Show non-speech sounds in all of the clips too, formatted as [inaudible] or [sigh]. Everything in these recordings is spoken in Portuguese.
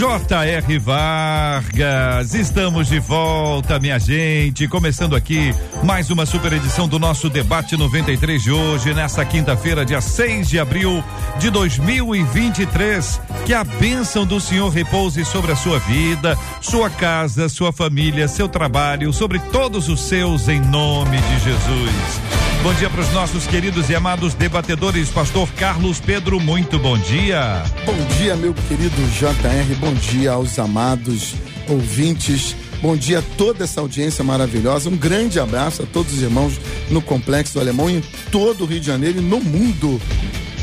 J.R. Vargas, estamos de volta, minha gente. Começando aqui mais uma super edição do nosso debate 93 de hoje, nessa quinta-feira, dia 6 de abril de 2023. Que a bênção do Senhor repouse sobre a sua vida, sua casa, sua família, seu trabalho, sobre todos os seus, em nome de Jesus. Bom dia para os nossos queridos e amados debatedores. Pastor Carlos Pedro, muito bom dia. Bom dia, meu querido JR. Bom dia aos amados ouvintes. Bom dia a toda essa audiência maravilhosa. Um grande abraço a todos os irmãos no Complexo do Alemão, em todo o Rio de Janeiro e no mundo.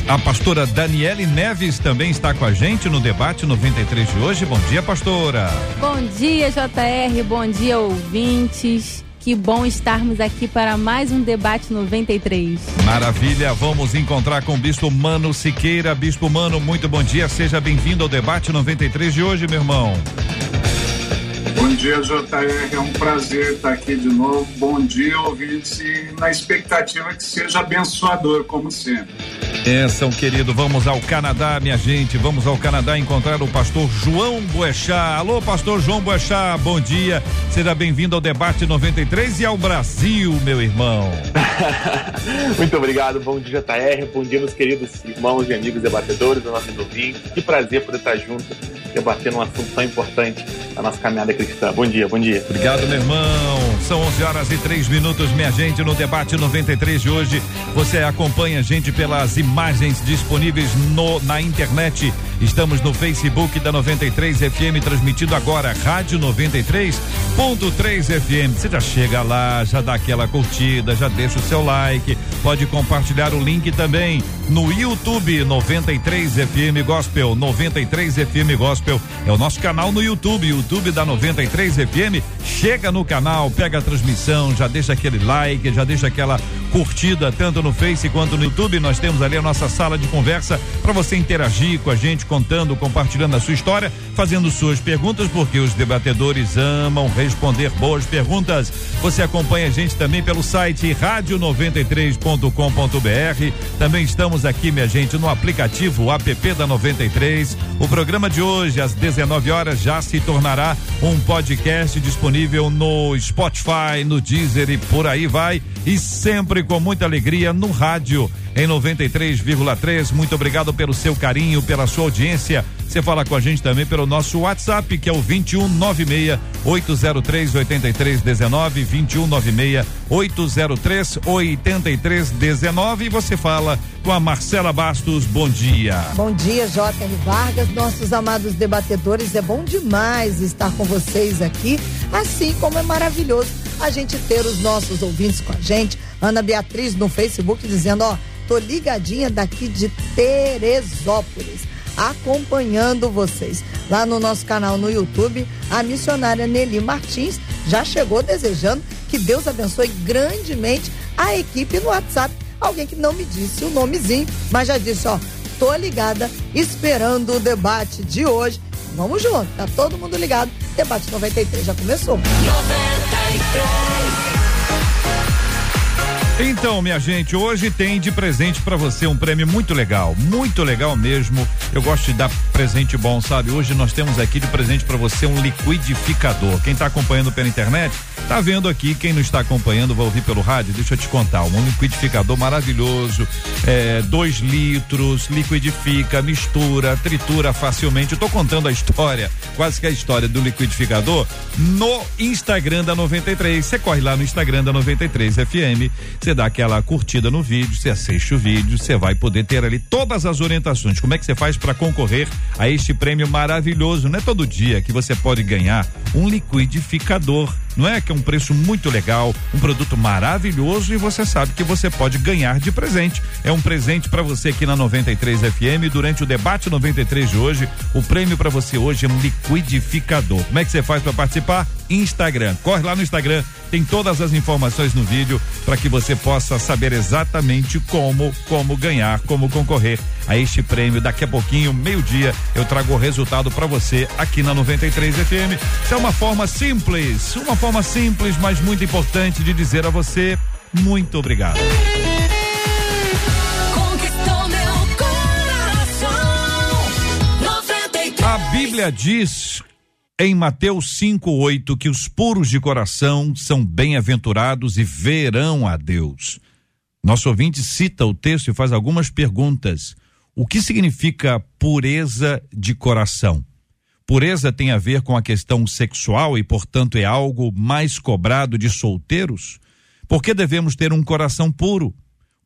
A pastora Daniele Neves também está com a gente no debate 93 de hoje. Bom dia, pastora. Bom dia, JR. Bom dia, ouvintes. Que bom estarmos aqui para mais um debate 93. Maravilha, vamos encontrar com o Bispo Mano Siqueira. Bispo Mano, muito bom dia, seja bem-vindo ao debate 93 de hoje, meu irmão. Bom dia, JR. É um prazer estar aqui de novo. Bom dia, ouvintes, e na expectativa que seja abençoador, como sempre. Bênção, querido. Vamos ao Canadá, minha gente. Vamos ao Canadá encontrar o pastor João Boechat. Alô, pastor João Boechat, bom dia. Seja bem-vindo ao debate 93 e ao Brasil, meu irmão. [laughs] Muito obrigado. Bom dia, JR. Bom dia, meus queridos irmãos e amigos debatedores, nossos ouvintes. Que prazer poder estar junto, debatendo um assunto tão importante da nossa caminhada cristã. Bom dia, bom dia. Obrigado, meu irmão. São 11 horas e 3 minutos, minha gente, no debate 93 de hoje. Você acompanha a gente pelas imagens imagens disponíveis no, na internet. Estamos no Facebook da 93 FM, transmitido agora, Rádio 93.3 FM. Você já chega lá, já dá aquela curtida, já deixa o seu like, pode compartilhar o link também no YouTube 93 FM Gospel. 93 FM Gospel é o nosso canal no YouTube, YouTube da 93 FM. Chega no canal, pega a transmissão, já deixa aquele like, já deixa aquela curtida tanto no Face quanto no YouTube. Nós temos ali a nossa sala de conversa para você interagir com a gente, contando, compartilhando a sua história, fazendo suas perguntas, porque os debatedores amam responder boas perguntas. Você acompanha a gente também pelo site rádio93.com.br. Também estamos aqui, minha gente, no aplicativo app da 93. O programa de hoje, às 19 horas, já se tornará um podcast disponível no Spotify, no Deezer e por aí vai. E sempre com muita alegria no rádio em 93,3. Muito obrigado pelo seu carinho, pela sua audiência. Você fala com a gente também pelo nosso WhatsApp, que é o 2196 803 8319, 2196 803 8319. E você fala com a Marcela Bastos. Bom dia. Bom dia, J.R. Vargas, nossos amados debatedores. É bom demais estar com vocês aqui, assim como é maravilhoso a gente ter os nossos ouvintes com a gente. Ana Beatriz no Facebook dizendo: Ó, tô ligadinha daqui de Teresópolis acompanhando vocês. Lá no nosso canal no YouTube, a missionária Nelly Martins já chegou desejando que Deus abençoe grandemente a equipe no WhatsApp. Alguém que não me disse o nomezinho, mas já disse, ó, tô ligada, esperando o debate de hoje. Vamos junto, tá todo mundo ligado. Debate 93 já começou. 93. Então, minha gente, hoje tem de presente para você um prêmio muito legal, muito legal mesmo. Eu gosto de dar presente bom, sabe? Hoje nós temos aqui de presente para você um liquidificador. Quem está acompanhando pela internet, tá vendo aqui. Quem não está acompanhando, vai ouvir pelo rádio. Deixa eu te contar, um liquidificador maravilhoso, é, dois litros, liquidifica, mistura, tritura facilmente. Eu tô contando a história, quase que a história do liquidificador no Instagram da 93. Você corre lá no Instagram da 93 FM você dá aquela curtida no vídeo, você assiste o vídeo, você vai poder ter ali todas as orientações. Como é que você faz para concorrer a este prêmio maravilhoso? Não é todo dia que você pode ganhar um liquidificador não é? Que é um preço muito legal, um produto maravilhoso e você sabe que você pode ganhar de presente. É um presente para você aqui na 93 FM durante o debate 93 de hoje. O prêmio para você hoje é um liquidificador. Como é que você faz para participar? Instagram. Corre lá no Instagram, tem todas as informações no vídeo para que você possa saber exatamente como como ganhar, como concorrer a este prêmio. Daqui a pouquinho, meio-dia, eu trago o resultado para você aqui na 93 FM. Isso é uma forma simples, uma forma simples, mas muito importante de dizer a você muito obrigado. A Bíblia diz em Mateus 5:8 que os puros de coração são bem-aventurados e verão a Deus. Nosso ouvinte cita o texto e faz algumas perguntas. O que significa pureza de coração? Pureza tem a ver com a questão sexual e, portanto, é algo mais cobrado de solteiros? Por que devemos ter um coração puro?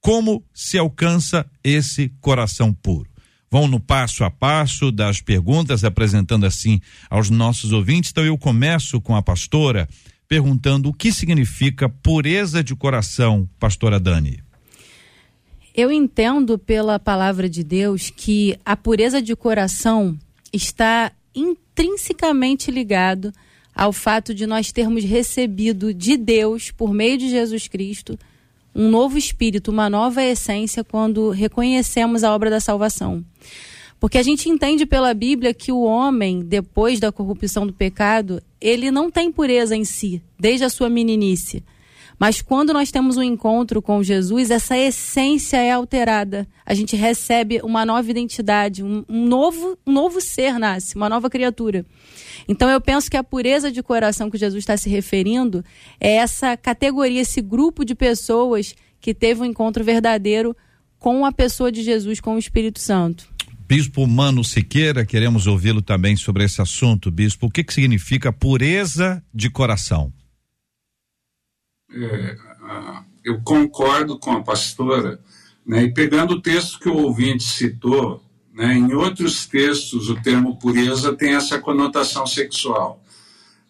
Como se alcança esse coração puro? Vão no passo a passo das perguntas, apresentando assim aos nossos ouvintes. Então, eu começo com a pastora perguntando o que significa pureza de coração, pastora Dani. Eu entendo pela palavra de Deus que a pureza de coração está intrinsecamente ligado ao fato de nós termos recebido de Deus, por meio de Jesus Cristo, um novo espírito, uma nova essência quando reconhecemos a obra da salvação. Porque a gente entende pela Bíblia que o homem, depois da corrupção do pecado, ele não tem pureza em si, desde a sua meninice. Mas quando nós temos um encontro com Jesus, essa essência é alterada. A gente recebe uma nova identidade, um, novo, um novo ser nasce, uma nova criatura. Então eu penso que a pureza de coração que Jesus está se referindo é essa categoria, esse grupo de pessoas que teve um encontro verdadeiro com a pessoa de Jesus, com o Espírito Santo. Bispo Mano Siqueira, queremos ouvi-lo também sobre esse assunto, Bispo. O que, que significa pureza de coração? É, eu concordo com a pastora, né, e pegando o texto que o ouvinte citou, né? Em outros textos, o termo pureza tem essa conotação sexual.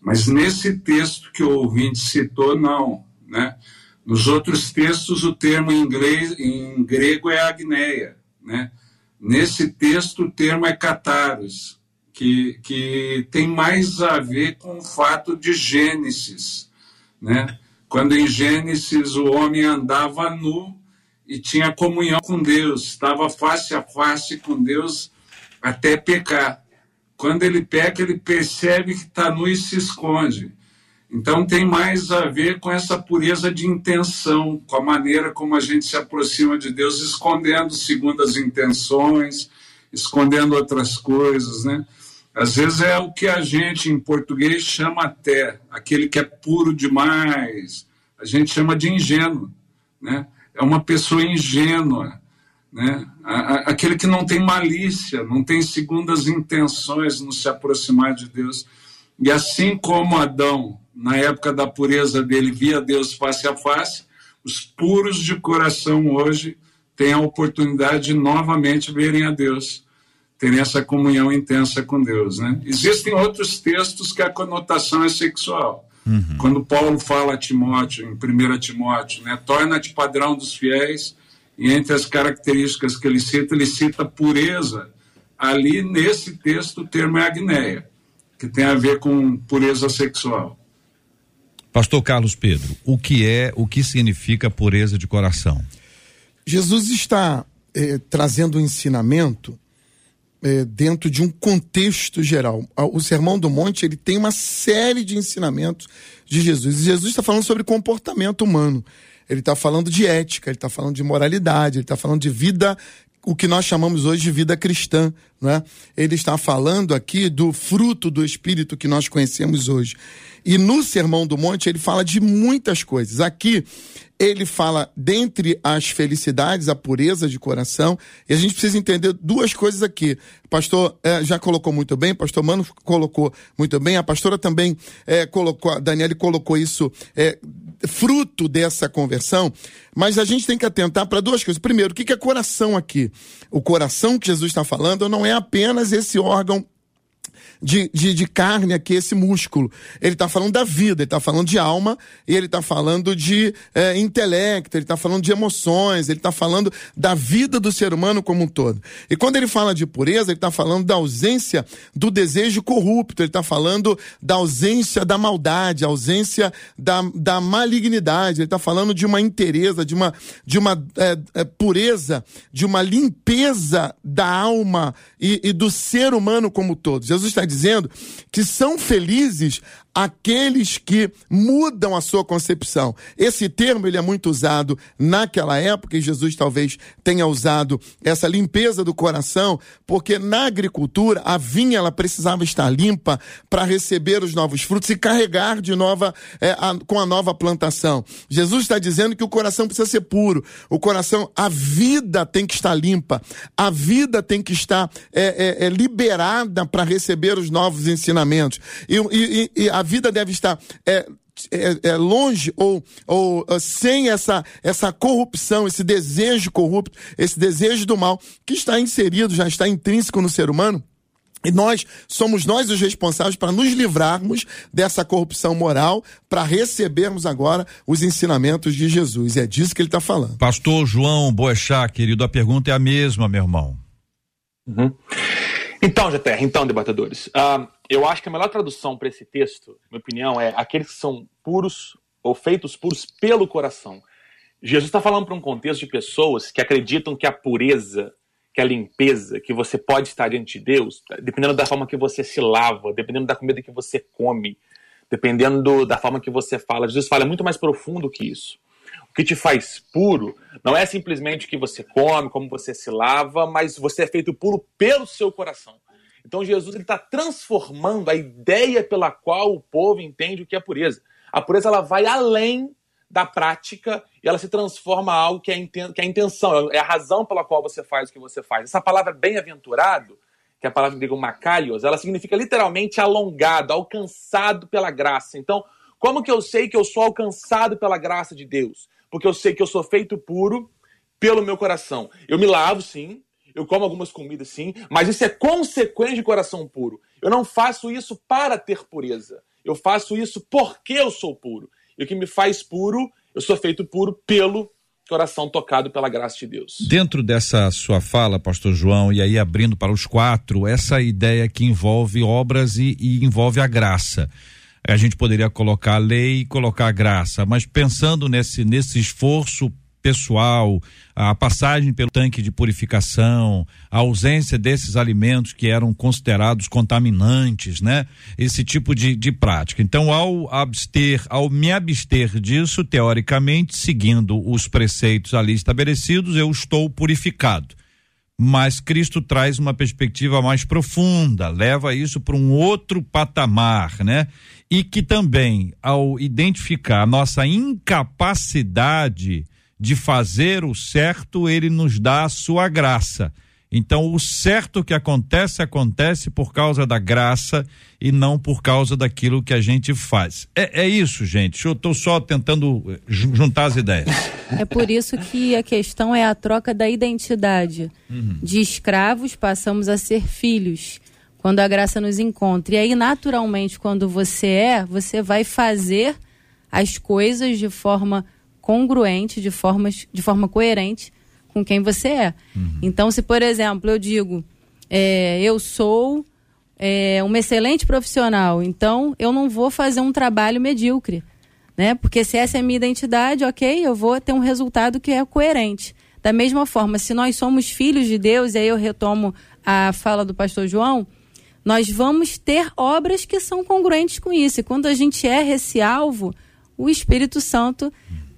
Mas nesse texto que o ouvinte citou, não. Né? Nos outros textos, o termo em, inglês, em grego é agneia. Né? Nesse texto, o termo é cataros, que, que tem mais a ver com o fato de Gênesis. Né? Quando em Gênesis o homem andava nu e tinha comunhão com Deus, estava face a face com Deus até pecar. Quando ele peca, ele percebe que está nu e se esconde. Então tem mais a ver com essa pureza de intenção, com a maneira como a gente se aproxima de Deus, escondendo segundo as intenções, escondendo outras coisas, né? Às vezes é o que a gente em português chama até, aquele que é puro demais, a gente chama de ingênuo, né? é uma pessoa ingênua, né? aquele que não tem malícia, não tem segundas intenções no se aproximar de Deus. E assim como Adão, na época da pureza dele, via Deus face a face, os puros de coração hoje têm a oportunidade de novamente verem a Deus, terem essa comunhão intensa com Deus. Né? Existem outros textos que a conotação é sexual. Uhum. Quando Paulo fala a Timóteo, em 1 Timóteo, né, torna-te padrão dos fiéis, e entre as características que ele cita, ele cita pureza. Ali, nesse texto, o termo é agneia, que tem a ver com pureza sexual. Pastor Carlos Pedro, o que é, o que significa pureza de coração? Jesus está eh, trazendo um ensinamento é, dentro de um contexto geral. O Sermão do Monte ele tem uma série de ensinamentos de Jesus. E Jesus está falando sobre comportamento humano. Ele está falando de ética, ele está falando de moralidade, ele está falando de vida o que nós chamamos hoje de vida cristã, né? Ele está falando aqui do fruto do espírito que nós conhecemos hoje. E no Sermão do Monte ele fala de muitas coisas. Aqui ele fala dentre as felicidades, a pureza de coração, e a gente precisa entender duas coisas aqui. O pastor eh, já colocou muito bem, pastor Mano colocou muito bem, a pastora também eh, colocou, a Daniele colocou isso eh, fruto dessa conversão, mas a gente tem que atentar para duas coisas. Primeiro, o que é coração aqui? O coração que Jesus está falando não é apenas esse órgão de, de, de carne aqui, esse músculo. Ele está falando da vida, ele está falando de alma, e ele está falando de é, intelecto, ele está falando de emoções, ele está falando da vida do ser humano como um todo. E quando ele fala de pureza, ele está falando da ausência do desejo corrupto, ele está falando da ausência da maldade, ausência da, da malignidade, ele está falando de uma inteireza, de uma, de uma é, é, pureza, de uma limpeza da alma e, e do ser humano como todo. Jesus está dizendo que são felizes aqueles que mudam a sua concepção. Esse termo ele é muito usado naquela época e Jesus talvez tenha usado essa limpeza do coração, porque na agricultura a vinha ela precisava estar limpa para receber os novos frutos e carregar de nova é, a, com a nova plantação. Jesus está dizendo que o coração precisa ser puro, o coração, a vida tem que estar limpa, a vida tem que estar é, é, é liberada para receber os novos ensinamentos e, e, e a a vida deve estar é, é, é, longe ou, ou uh, sem essa, essa corrupção, esse desejo corrupto, esse desejo do mal, que está inserido, já está intrínseco no ser humano. E nós somos nós os responsáveis para nos livrarmos dessa corrupção moral, para recebermos agora os ensinamentos de Jesus. E é disso que ele está falando. Pastor João Boechat, querido, a pergunta é a mesma, meu irmão. Uhum. Então, GTR, então, debatedores, uh, eu acho que a melhor tradução para esse texto, minha opinião, é aqueles que são puros ou feitos puros pelo coração. Jesus está falando para um contexto de pessoas que acreditam que a pureza, que a limpeza, que você pode estar diante de Deus, dependendo da forma que você se lava, dependendo da comida que você come, dependendo do, da forma que você fala. Jesus fala muito mais profundo que isso. O que te faz puro não é simplesmente o que você come, como você se lava, mas você é feito puro pelo seu coração. Então Jesus está transformando a ideia pela qual o povo entende o que é pureza. A pureza ela vai além da prática e ela se transforma em algo que é, que é a intenção, é a razão pela qual você faz o que você faz. Essa palavra bem-aventurado, que é a palavra grego makalios, ela significa literalmente alongado, alcançado pela graça. Então, como que eu sei que eu sou alcançado pela graça de Deus? Porque eu sei que eu sou feito puro pelo meu coração. Eu me lavo, sim, eu como algumas comidas, sim, mas isso é consequência de coração puro. Eu não faço isso para ter pureza. Eu faço isso porque eu sou puro. E o que me faz puro, eu sou feito puro pelo coração tocado pela graça de Deus. Dentro dessa sua fala, pastor João, e aí abrindo para os quatro, essa ideia que envolve obras e, e envolve a graça a gente poderia colocar a lei e colocar a graça, mas pensando nesse, nesse esforço pessoal, a passagem pelo tanque de purificação, a ausência desses alimentos que eram considerados contaminantes, né? Esse tipo de, de prática. Então, ao abster, ao me abster disso, teoricamente, seguindo os preceitos ali estabelecidos, eu estou purificado mas Cristo traz uma perspectiva mais profunda, leva isso para um outro patamar, né? E que também, ao identificar a nossa incapacidade de fazer o certo, ele nos dá a sua graça. Então, o certo que acontece, acontece por causa da graça e não por causa daquilo que a gente faz. É, é isso, gente. Eu estou só tentando eh, juntar as ideias. É por isso que a questão é a troca da identidade. Uhum. De escravos passamos a ser filhos quando a graça nos encontra. E aí, naturalmente, quando você é, você vai fazer as coisas de forma congruente, de, formas, de forma coerente com quem você é. Uhum. Então, se por exemplo eu digo, é, eu sou é, uma excelente profissional, então eu não vou fazer um trabalho medíocre, né? Porque se essa é a minha identidade, ok, eu vou ter um resultado que é coerente. Da mesma forma, se nós somos filhos de Deus, e aí eu retomo a fala do pastor João, nós vamos ter obras que são congruentes com isso. E quando a gente erra esse alvo, o Espírito Santo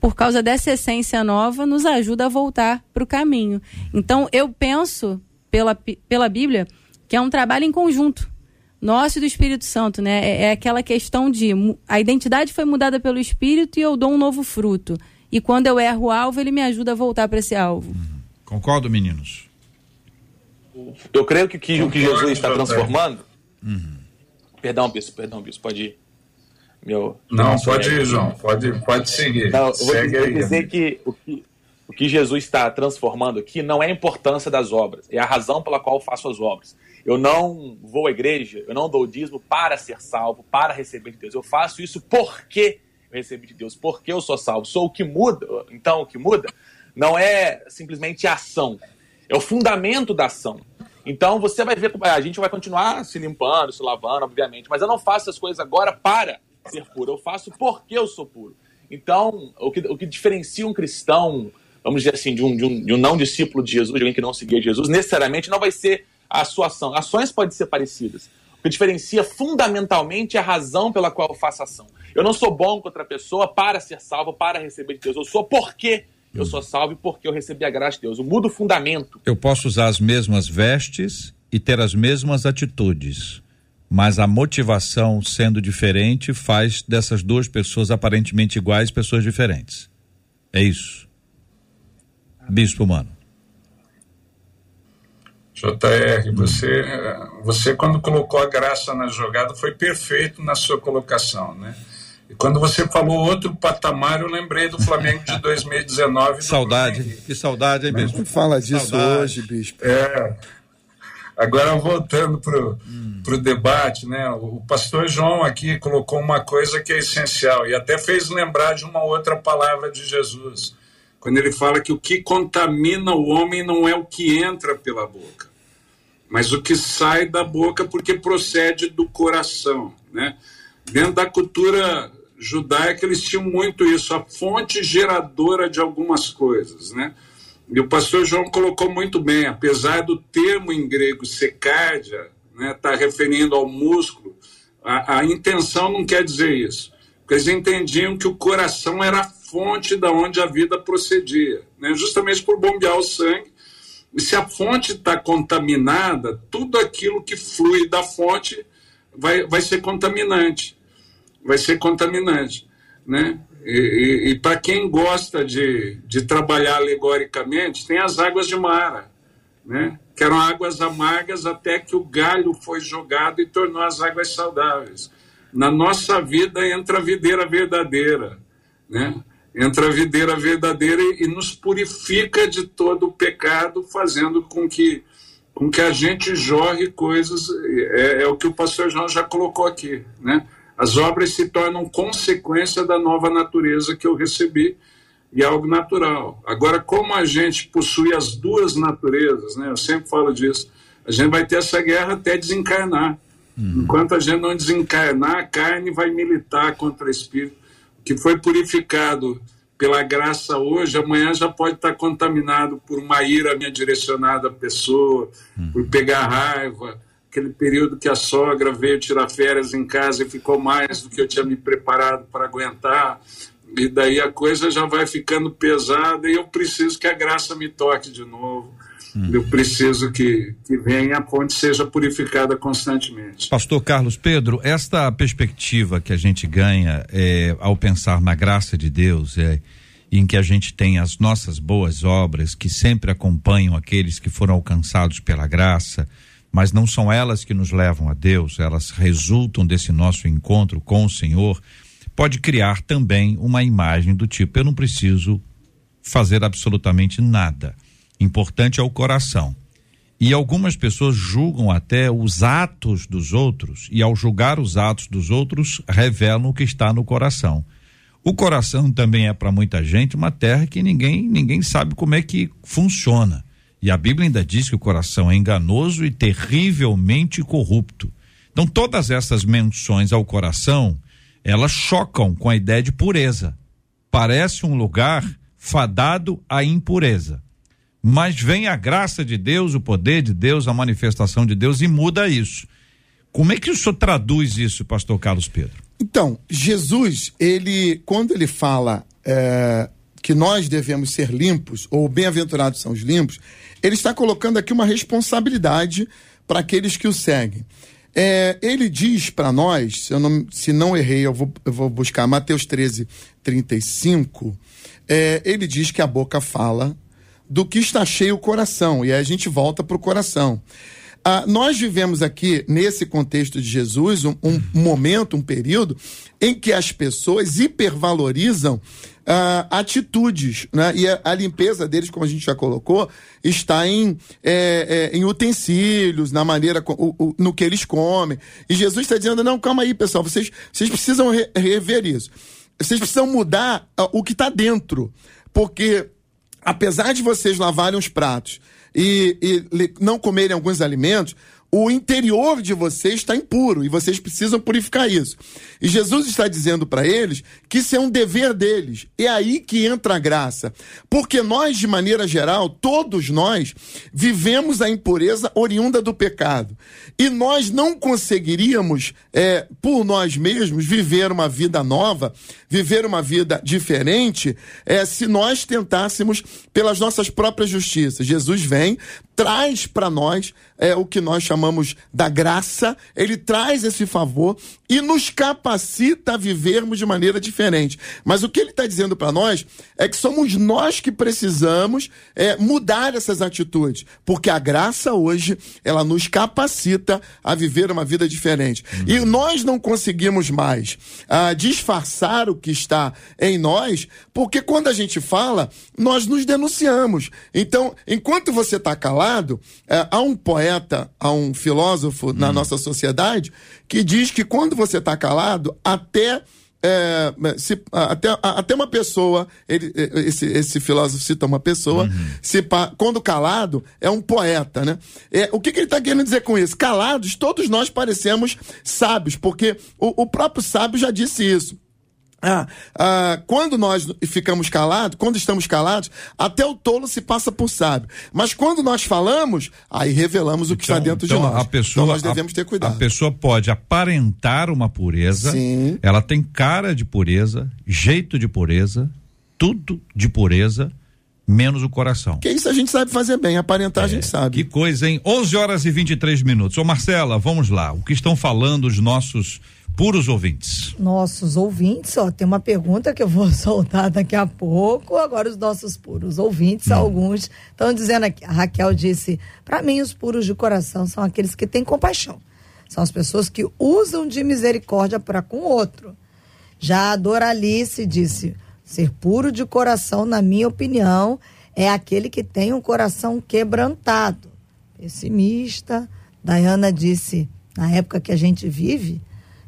por causa dessa essência nova, nos ajuda a voltar para o caminho. Então, eu penso, pela, pela Bíblia, que é um trabalho em conjunto. Nosso e do Espírito Santo, né? É, é aquela questão de a identidade foi mudada pelo Espírito e eu dou um novo fruto. E quando eu erro o alvo, ele me ajuda a voltar para esse alvo. Concordo, meninos? Eu creio que, que o que Jesus está transformando. Uhum. Perdão, Bispo, perdão, Bispo, pode ir meu. Não, pode ir, João. Pode, pode seguir. Não, eu vou, Segue vou dizer que o, que O que Jesus está transformando aqui não é a importância das obras, é a razão pela qual eu faço as obras. Eu não vou à igreja, eu não dou dízimo para ser salvo, para receber de Deus. Eu faço isso porque eu recebi de Deus, porque eu sou salvo. Sou o que muda. Então, o que muda não é simplesmente a ação, é o fundamento da ação. Então, você vai ver, a gente vai continuar se limpando, se lavando, obviamente, mas eu não faço as coisas agora para ser puro, eu faço porque eu sou puro. Então, o que, o que diferencia um cristão, vamos dizer assim, de um, de um, de um não discípulo de Jesus, de alguém que não seguia Jesus, necessariamente não vai ser a sua ação. Ações podem ser parecidas. O que diferencia fundamentalmente é a razão pela qual eu faço ação. Eu não sou bom com outra pessoa para ser salvo, para receber de Deus. Eu sou porque eu sou salvo porque eu recebi a graça de Deus. Eu mudo o fundamento. Eu posso usar as mesmas vestes e ter as mesmas atitudes, mas a motivação sendo diferente faz dessas duas pessoas aparentemente iguais pessoas diferentes. É isso. Bispo Mano. JR, você, você quando colocou a graça na jogada foi perfeito na sua colocação, né? E quando você falou outro patamar, eu lembrei do Flamengo de 2019. saudade, que saudade, hein, Bispo? Não fala disso saudade. hoje, Bispo. É. Agora, voltando para o hum. debate, né? o pastor João aqui colocou uma coisa que é essencial e até fez lembrar de uma outra palavra de Jesus, quando ele fala que o que contamina o homem não é o que entra pela boca, mas o que sai da boca porque procede do coração. Né? Dentro da cultura judaica, eles tinham muito isso, a fonte geradora de algumas coisas. Né? E o pastor João colocou muito bem, apesar do termo em grego secádia, né, tá referindo ao músculo, a, a intenção não quer dizer isso. Porque eles entendiam que o coração era a fonte da onde a vida procedia, né, justamente por bombear o sangue. E se a fonte está contaminada, tudo aquilo que flui da fonte vai, vai ser contaminante. Vai ser contaminante. Né? E, e, e para quem gosta de, de trabalhar alegoricamente, tem as águas de Mara, né? que eram águas amargas até que o galho foi jogado e tornou as águas saudáveis. Na nossa vida entra a videira verdadeira, né? entra a videira verdadeira e, e nos purifica de todo o pecado, fazendo com que, com que a gente jorre coisas, é, é o que o pastor João já colocou aqui, né? As obras se tornam consequência da nova natureza que eu recebi e é algo natural. Agora, como a gente possui as duas naturezas, né? Eu sempre falo disso. A gente vai ter essa guerra até desencarnar. Uhum. Enquanto a gente não desencarnar, a carne vai militar contra o espírito. O que foi purificado pela graça hoje, amanhã já pode estar contaminado por uma ira minha direcionada à pessoa, uhum. por pegar raiva, aquele período que a sogra veio tirar férias em casa e ficou mais do que eu tinha me preparado para aguentar. E daí a coisa já vai ficando pesada e eu preciso que a graça me toque de novo. Hum. Eu preciso que, que venha a fonte seja purificada constantemente. Pastor Carlos Pedro, esta perspectiva que a gente ganha é, ao pensar na graça de Deus, é, em que a gente tem as nossas boas obras que sempre acompanham aqueles que foram alcançados pela graça, mas não são elas que nos levam a Deus, elas resultam desse nosso encontro com o Senhor, pode criar também uma imagem do tipo: eu não preciso fazer absolutamente nada. Importante é o coração. E algumas pessoas julgam até os atos dos outros, e ao julgar os atos dos outros, revelam o que está no coração. O coração também é para muita gente uma terra que ninguém ninguém sabe como é que funciona. E a Bíblia ainda diz que o coração é enganoso e terrivelmente corrupto. Então, todas essas menções ao coração, elas chocam com a ideia de pureza. Parece um lugar fadado à impureza. Mas vem a graça de Deus, o poder de Deus, a manifestação de Deus e muda isso. Como é que o senhor traduz isso, pastor Carlos Pedro? Então, Jesus, ele, quando ele fala é, que nós devemos ser limpos, ou bem-aventurados são os limpos, ele está colocando aqui uma responsabilidade para aqueles que o seguem. É, ele diz para nós, se, não, se não errei, eu vou, eu vou buscar Mateus 13, 35. É, ele diz que a boca fala do que está cheio o coração, e aí a gente volta para o coração. Ah, nós vivemos aqui, nesse contexto de Jesus, um, um momento, um período, em que as pessoas hipervalorizam ah, atitudes, né? E a, a, limpeza deles, como a gente já colocou, está em, é, é, em utensílios, na maneira, o, o, no que eles comem. E Jesus está dizendo, não, calma aí, pessoal, vocês, vocês precisam re, rever isso. Vocês precisam mudar uh, o que está dentro. Porque, apesar de vocês lavarem os pratos e, e não comerem alguns alimentos, o interior de vocês está impuro e vocês precisam purificar isso. E Jesus está dizendo para eles que isso é um dever deles. É aí que entra a graça. Porque nós, de maneira geral, todos nós, vivemos a impureza oriunda do pecado. E nós não conseguiríamos, é, por nós mesmos, viver uma vida nova, viver uma vida diferente, é, se nós tentássemos pelas nossas próprias justiças. Jesus vem, traz para nós é, o que nós chamamos da graça, ele traz esse favor e nos capacita a vivermos de maneira diferente. Mas o que ele está dizendo para nós é que somos nós que precisamos é, mudar essas atitudes, porque a graça hoje ela nos capacita a viver uma vida diferente. Uhum. E nós não conseguimos mais ah, disfarçar o que está em nós, porque quando a gente fala, nós nos denunciamos. Então, enquanto você está calado, é, há um poeta, há um filósofo uhum. na nossa sociedade que diz que quando você está calado, até é, se, até, até uma pessoa, ele, esse, esse filósofo cita uma pessoa, uhum. se, quando calado, é um poeta, né? É, o que, que ele está querendo dizer com isso? Calados, todos nós parecemos sábios, porque o, o próprio sábio já disse isso. Ah, ah, quando nós ficamos calados, quando estamos calados, até o tolo se passa por sábio. Mas quando nós falamos, aí revelamos o que então, está dentro então de nós. A pessoa, então nós devemos ter cuidado. A pessoa pode aparentar uma pureza, Sim. ela tem cara de pureza, jeito de pureza, tudo de pureza, menos o coração. Que isso a gente sabe fazer bem, aparentar é, a gente sabe. Que coisa, hein? 11 horas e 23 minutos. Ô Marcela, vamos lá. O que estão falando os nossos puros ouvintes. Nossos ouvintes, ó, tem uma pergunta que eu vou [laughs] soltar daqui a pouco. Agora os nossos puros ouvintes, Não. alguns estão dizendo aqui. A Raquel disse: para mim os puros de coração são aqueles que têm compaixão. São as pessoas que usam de misericórdia para com o outro. Já a Doralice disse: ser puro de coração, na minha opinião, é aquele que tem um coração quebrantado, pessimista. Diana disse: na época que a gente vive,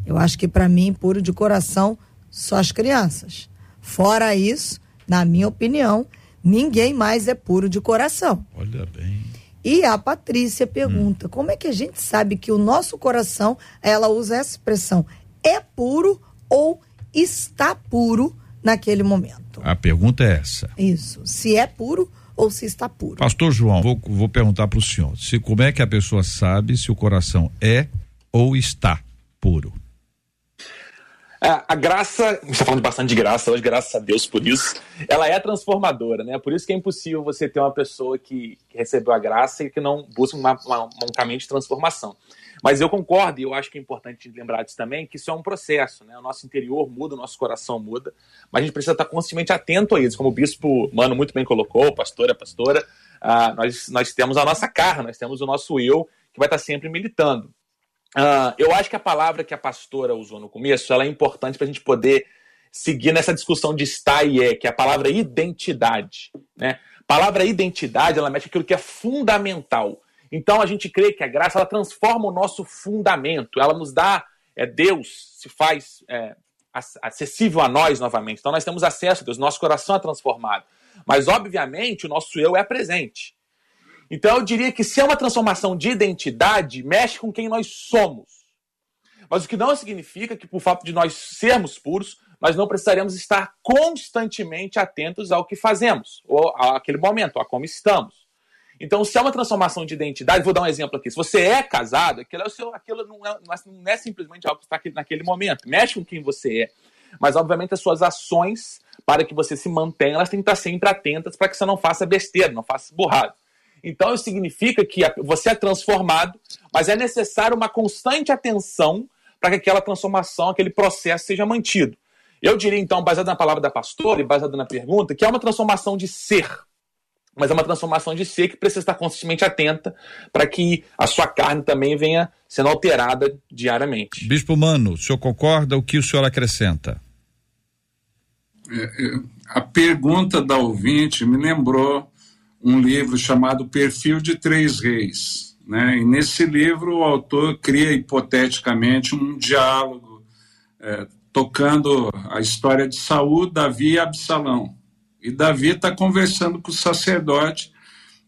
eu acho que para mim, puro de coração, só as crianças. Fora isso, na minha opinião, ninguém mais é puro de coração. Olha bem. E a Patrícia pergunta: hum. como é que a gente sabe que o nosso coração, ela usa essa expressão, é puro ou está puro naquele momento? A pergunta é essa. Isso. Se é puro ou se está puro. Pastor João, vou, vou perguntar para o senhor: se como é que a pessoa sabe se o coração é ou está puro? A, a graça, a gente está falando bastante de graça hoje, graças a Deus por isso, ela é transformadora, né? Por isso que é impossível você ter uma pessoa que, recebeu a graça e que não busca uma, uma, um caminho de transformação. Mas eu concordo, e eu acho que é importante lembrar disso também, que isso é um processo, né? O nosso interior muda, o nosso coração muda, mas a gente precisa estar constantemente atento a isso, como o bispo Mano muito bem colocou, pastora, pastora, ah, nós, nós temos a nossa carne, nós temos o nosso eu, que vai estar sempre militando. Uh, eu acho que a palavra que a pastora usou no começo ela é importante para a gente poder seguir nessa discussão de estar e é, que é a palavra identidade. Né? A palavra identidade ela mexe aquilo que é fundamental. Então a gente crê que a graça ela transforma o nosso fundamento, ela nos dá, é, Deus se faz é, acessível a nós novamente. Então nós temos acesso a Deus, nosso coração é transformado. Mas obviamente o nosso eu é presente. Então eu diria que se é uma transformação de identidade, mexe com quem nós somos. Mas o que não significa que, por fato de nós sermos puros, nós não precisaremos estar constantemente atentos ao que fazemos, ou àquele momento, a como estamos. Então, se é uma transformação de identidade, vou dar um exemplo aqui. Se você é casado, aquilo, é o seu, aquilo não, é, não é simplesmente algo que está naquele momento. Mexe com quem você é. Mas, obviamente, as suas ações, para que você se mantenha, elas têm que estar sempre atentas para que você não faça besteira, não faça burrado. Então, isso significa que você é transformado, mas é necessário uma constante atenção para que aquela transformação, aquele processo seja mantido. Eu diria, então, baseado na palavra da pastora e baseado na pergunta, que é uma transformação de ser. mas é uma transformação de ser que precisa estar constantemente atenta para que a sua carne também venha sendo alterada diariamente. Bispo Mano, o senhor concorda? O que o senhor acrescenta? É, é, a pergunta da ouvinte me lembrou um livro chamado Perfil de Três Reis. Né? E nesse livro o autor cria hipoteticamente um diálogo é, tocando a história de Saul, Davi e Absalão. E Davi está conversando com o sacerdote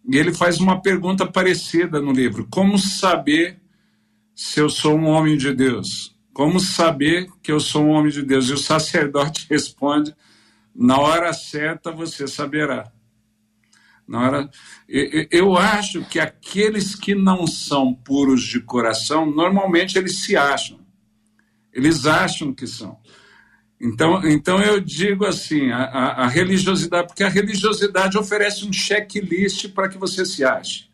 e ele faz uma pergunta parecida no livro: Como saber se eu sou um homem de Deus? Como saber que eu sou um homem de Deus? E o sacerdote [laughs] responde: Na hora certa você saberá. Na hora, eu acho que aqueles que não são puros de coração, normalmente eles se acham. Eles acham que são. Então, então eu digo assim, a, a, a religiosidade, porque a religiosidade oferece um checklist para que você se ache.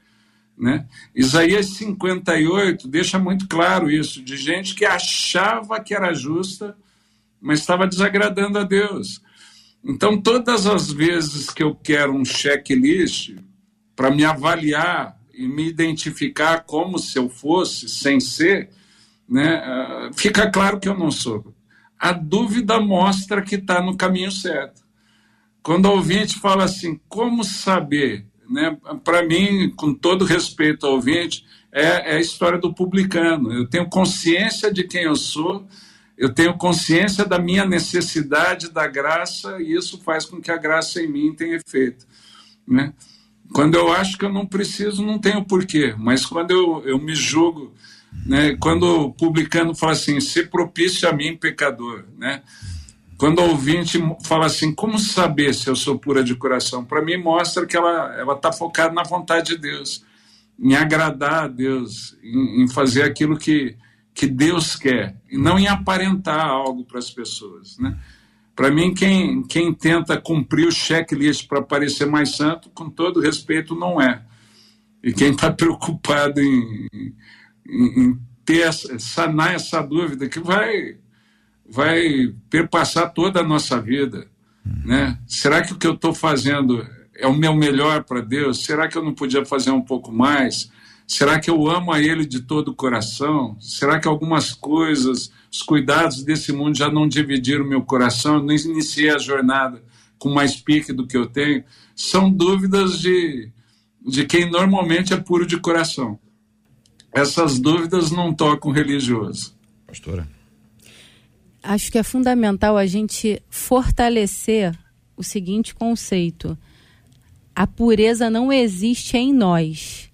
Né? Isaías 58 deixa muito claro isso, de gente que achava que era justa, mas estava desagradando a Deus. Então, todas as vezes que eu quero um checklist para me avaliar e me identificar como se eu fosse, sem ser, né, ah, fica claro que eu não sou a dúvida mostra que está no caminho certo. Quando o ouvinte fala assim, como saber? Né? Para mim, com todo respeito ao ouvinte, é, é a história do publicano. Eu tenho consciência de quem eu sou, eu tenho consciência da minha necessidade da graça, e isso faz com que a graça em mim tenha efeito. Né? Quando eu acho que eu não preciso, não tenho porquê, mas quando eu, eu me julgo né? Quando o publicano fala assim, se propício a mim, pecador, né? Quando o ouvinte fala assim, como saber se eu sou pura de coração? Para mim mostra que ela está focada na vontade de Deus, em agradar a Deus, em, em fazer aquilo que que Deus quer e não em aparentar algo para as pessoas, né? Para mim, quem, quem tenta cumprir o checklist para parecer mais santo, com todo respeito, não é. E quem está [laughs] preocupado em, em, ter essa, sanar essa dúvida que vai vai perpassar toda a nossa vida, né? Será que o que eu estou fazendo é o meu melhor para Deus? Será que eu não podia fazer um pouco mais? Será que eu amo a Ele de todo o coração? Será que algumas coisas, os cuidados desse mundo já não dividiram o meu coração? Eu não iniciei a jornada com mais pique do que eu tenho? São dúvidas de, de quem normalmente é puro de coração essas dúvidas não tocam religioso. Pastora. Acho que é fundamental a gente fortalecer o seguinte conceito: a pureza não existe em nós.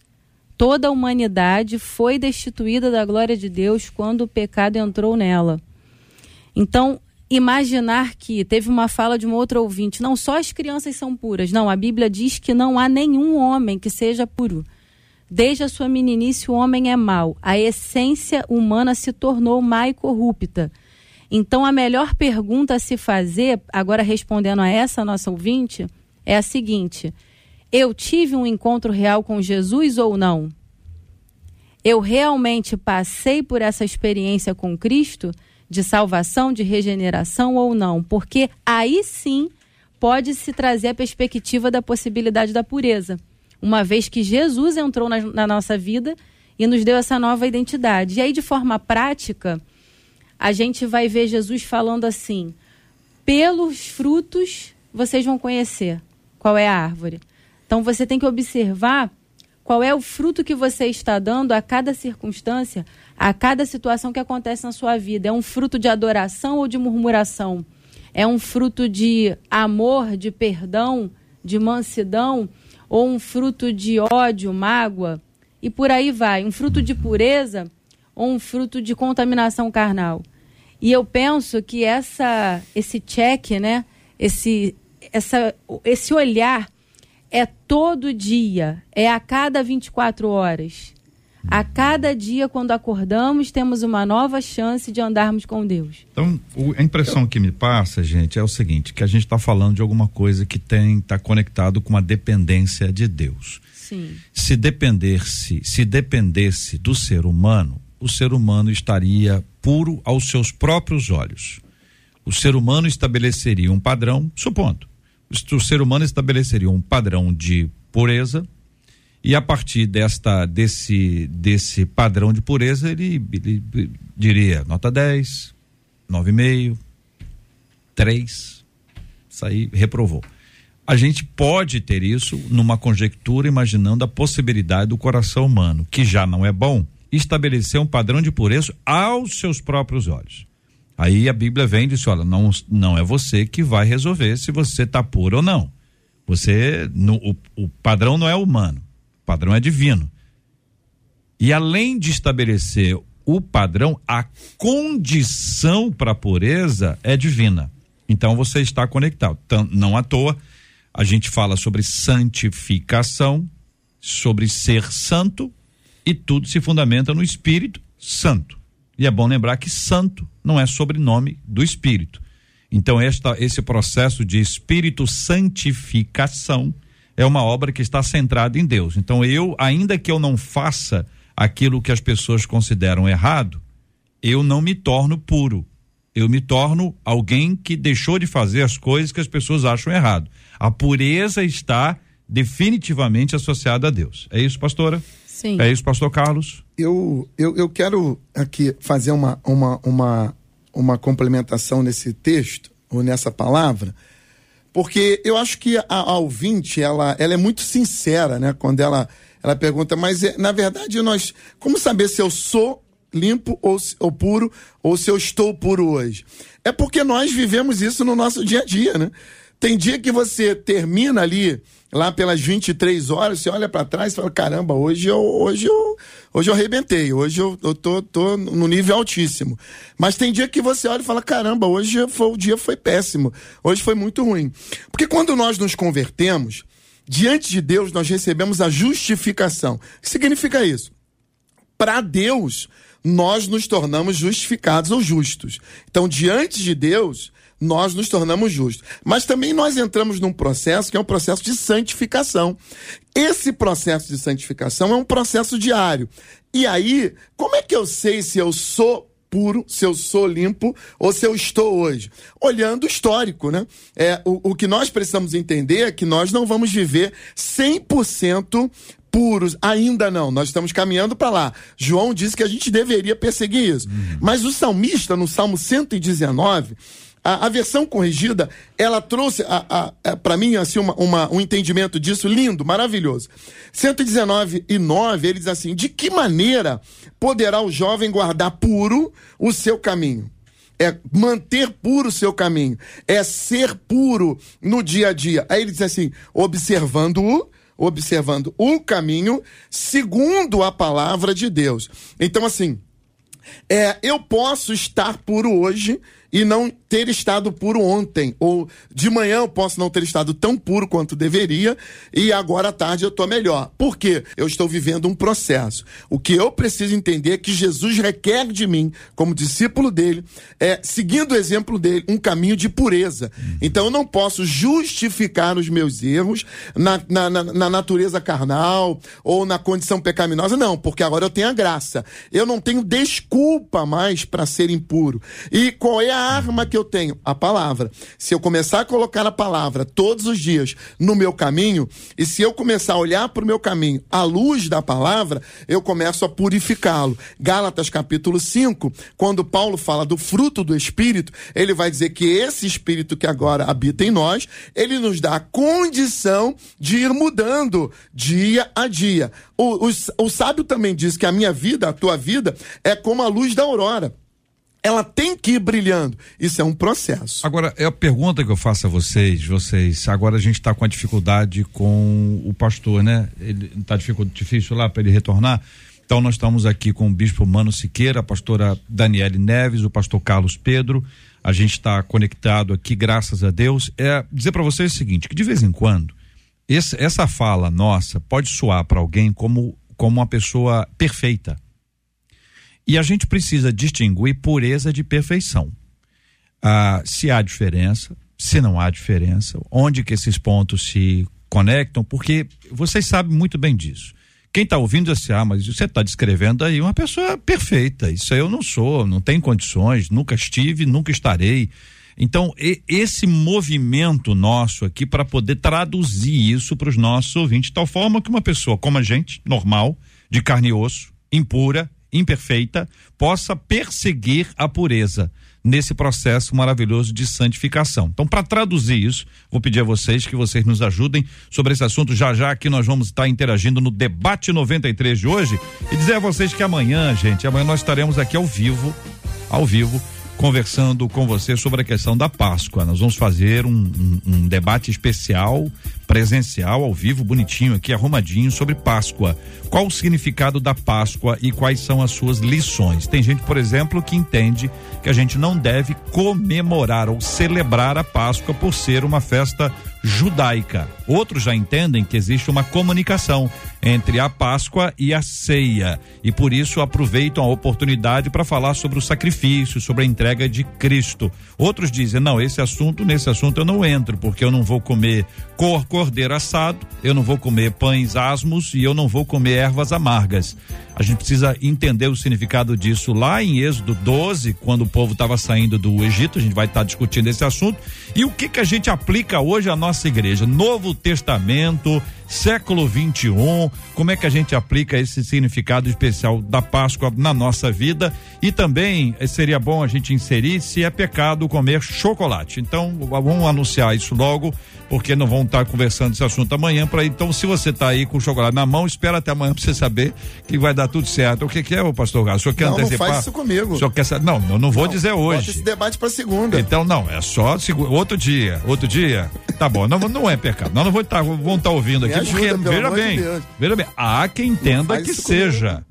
Toda a humanidade foi destituída da glória de Deus quando o pecado entrou nela. Então, imaginar que teve uma fala de um outro ouvinte, não só as crianças são puras. Não, a Bíblia diz que não há nenhum homem que seja puro. Desde a sua meninice o homem é mau. A essência humana se tornou má e corrupta. Então a melhor pergunta a se fazer, agora respondendo a essa nossa ouvinte, é a seguinte: eu tive um encontro real com Jesus ou não? Eu realmente passei por essa experiência com Cristo de salvação, de regeneração ou não? Porque aí sim pode se trazer a perspectiva da possibilidade da pureza uma vez que Jesus entrou na, na nossa vida e nos deu essa nova identidade. E aí, de forma prática, a gente vai ver Jesus falando assim: pelos frutos vocês vão conhecer qual é a árvore. Então você tem que observar qual é o fruto que você está dando a cada circunstância, a cada situação que acontece na sua vida. É um fruto de adoração ou de murmuração? É um fruto de amor, de perdão, de mansidão? ou um fruto de ódio, mágoa, e por aí vai, um fruto de pureza ou um fruto de contaminação carnal. E eu penso que essa esse check, né, esse essa esse olhar é todo dia, é a cada 24 horas. A cada dia, quando acordamos, temos uma nova chance de andarmos com Deus. Então, o, a impressão que me passa, gente, é o seguinte: que a gente está falando de alguma coisa que tem está conectado com a dependência de Deus. Sim. Se dependesse, se dependesse do ser humano, o ser humano estaria puro aos seus próprios olhos. O ser humano estabeleceria um padrão, supondo, o ser humano estabeleceria um padrão de pureza, e a partir desta desse desse padrão de pureza, ele, ele diria nota 10, 9,5, 3. Isso aí reprovou. A gente pode ter isso numa conjectura imaginando a possibilidade do coração humano, que já não é bom, estabelecer um padrão de pureza aos seus próprios olhos. Aí a Bíblia vem e diz: olha, não, não é você que vai resolver se você está puro ou não. Você, no, o, o padrão não é humano, o padrão é divino. E além de estabelecer o padrão, a condição para a pureza é divina. Então você está conectado. Então, não à toa, a gente fala sobre santificação, sobre ser santo, e tudo se fundamenta no Espírito Santo. E é bom lembrar que santo não é sobrenome do Espírito. Então, esta, esse processo de Espírito santificação é uma obra que está centrada em Deus. Então, eu, ainda que eu não faça aquilo que as pessoas consideram errado, eu não me torno puro. Eu me torno alguém que deixou de fazer as coisas que as pessoas acham errado. A pureza está definitivamente associada a Deus. É isso, pastora? Sim. É isso, pastor Carlos? Eu, eu, eu quero aqui fazer uma, uma, uma, uma complementação nesse texto, ou nessa palavra, porque eu acho que a, a ouvinte, ela, ela é muito sincera, né? Quando ela, ela pergunta, mas é, na verdade nós, como saber se eu sou limpo ou, ou puro, ou se eu estou puro hoje? É porque nós vivemos isso no nosso dia a dia, né? Tem dia que você termina ali lá pelas 23 horas, você olha para trás e fala: caramba, hoje eu, hoje eu, hoje eu arrebentei, hoje eu, eu tô, tô no nível altíssimo. Mas tem dia que você olha e fala: caramba, hoje foi, o dia foi péssimo, hoje foi muito ruim. Porque quando nós nos convertemos, diante de Deus nós recebemos a justificação. O que significa isso? Para Deus, nós nos tornamos justificados ou justos. Então, diante de Deus, nós nos tornamos justos. Mas também nós entramos num processo que é um processo de santificação. Esse processo de santificação é um processo diário. E aí, como é que eu sei se eu sou puro, se eu sou limpo ou se eu estou hoje. Olhando o histórico, né? É, o, o que nós precisamos entender é que nós não vamos viver 100% puros, ainda não. Nós estamos caminhando para lá. João disse que a gente deveria perseguir isso. Uhum. Mas o salmista, no Salmo 119, a, a, versão corrigida, ela trouxe para mim assim, uma, uma, um entendimento disso lindo, maravilhoso. 119 e 9, ele diz assim: De que maneira poderá o jovem guardar puro o seu caminho? É manter puro o seu caminho, é ser puro no dia a dia. Aí ele diz assim: observando-o, observando o caminho segundo a palavra de Deus. Então, assim, é, eu posso estar puro hoje e não ter estado puro ontem. Ou de manhã eu posso não ter estado tão puro quanto deveria e agora à tarde eu estou melhor. Por quê? Eu estou vivendo um processo. O que eu preciso entender é que Jesus requer de mim, como discípulo dele, é, seguindo o exemplo dele, um caminho de pureza. Então eu não posso justificar os meus erros na, na, na, na natureza carnal ou na condição pecaminosa. Não, porque agora eu tenho a graça. Eu não tenho desculpa mais para ser impuro. E qual é a arma que eu tenho? A palavra. Se eu começar a colocar a palavra todos os dias no meu caminho, e se eu começar a olhar para o meu caminho à luz da palavra, eu começo a purificá-lo. Gálatas capítulo 5, quando Paulo fala do fruto do Espírito, ele vai dizer que esse Espírito que agora habita em nós, ele nos dá a condição de ir mudando dia a dia. O, o, o sábio também diz que a minha vida, a tua vida, é como a luz da aurora ela tem que ir brilhando. Isso é um processo. Agora, é a pergunta que eu faço a vocês, vocês, agora a gente está com a dificuldade com o pastor, né? Ele está difícil lá para ele retornar. Então nós estamos aqui com o bispo Mano Siqueira, a pastora Daniele Neves, o pastor Carlos Pedro. A gente está conectado aqui, graças a Deus. É dizer para vocês o seguinte, que de vez em quando esse, essa fala nossa pode soar para alguém como como uma pessoa perfeita e a gente precisa distinguir pureza de perfeição. Ah, se há diferença, se não há diferença, onde que esses pontos se conectam, porque vocês sabem muito bem disso. Quem está ouvindo assim, ah, mas você está descrevendo aí uma pessoa perfeita. Isso eu não sou, não tenho condições, nunca estive, nunca estarei. Então, e, esse movimento nosso aqui para poder traduzir isso para os nossos ouvintes, de tal forma que uma pessoa como a gente, normal, de carne e osso, impura, imperfeita, possa perseguir a pureza nesse processo maravilhoso de santificação. Então, para traduzir isso, vou pedir a vocês que vocês nos ajudem sobre esse assunto já já que nós vamos estar interagindo no debate 93 de hoje e dizer a vocês que amanhã, gente, amanhã nós estaremos aqui ao vivo, ao vivo conversando com você sobre a questão da Páscoa. Nós vamos fazer um, um, um, debate especial, presencial, ao vivo, bonitinho aqui, arrumadinho, sobre Páscoa. Qual o significado da Páscoa e quais são as suas lições? Tem gente, por exemplo, que entende que a gente não deve comemorar ou celebrar a Páscoa por ser uma festa judaica. Outros já entendem que existe uma comunicação entre a Páscoa e a ceia e por isso aproveitam a oportunidade para falar sobre o sacrifício, sobre a entrega de Cristo. Outros dizem: "Não, esse assunto, nesse assunto eu não entro, porque eu não vou comer cor cordeiro assado, eu não vou comer pães asmos e eu não vou comer ervas amargas". A gente precisa entender o significado disso lá em Êxodo 12, quando o povo estava saindo do Egito, a gente vai estar tá discutindo esse assunto. E o que que a gente aplica hoje à nossa igreja? Novo Testamento, século 21, como é que a gente aplica esse significado especial da Páscoa na nossa vida? E também eh, seria bom a gente inserir se é pecado comer chocolate. Então, vamos anunciar isso logo porque não vão estar conversando esse assunto amanhã para então se você está aí com o chocolate na mão, espera até amanhã para você saber que vai dar tudo certo. O que, que é, o pastor Gás? O senhor quer não, antecipar? Não faz isso comigo. O senhor quer Não, eu não vou não, dizer hoje. Bota esse debate para segunda. Então não, é só outro dia, outro dia. Tá bom, não, não é pecado. Nós não vou estar, vão estar ouvindo aqui ajuda, porque veja bem, de veja bem, há quem entenda que seja.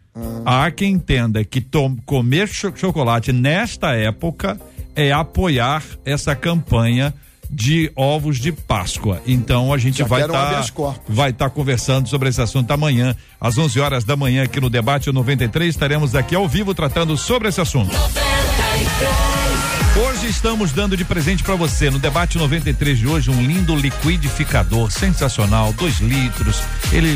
Ah. Há quem entenda que tom, comer chocolate nesta época é apoiar essa campanha de ovos de Páscoa. Então a gente Já vai estar tá, vai estar tá conversando sobre esse assunto amanhã às 11 horas da manhã aqui no debate 93 estaremos aqui ao vivo tratando sobre esse assunto. 93. Hoje estamos dando de presente para você no debate 93 de hoje um lindo liquidificador sensacional, dois litros. Ele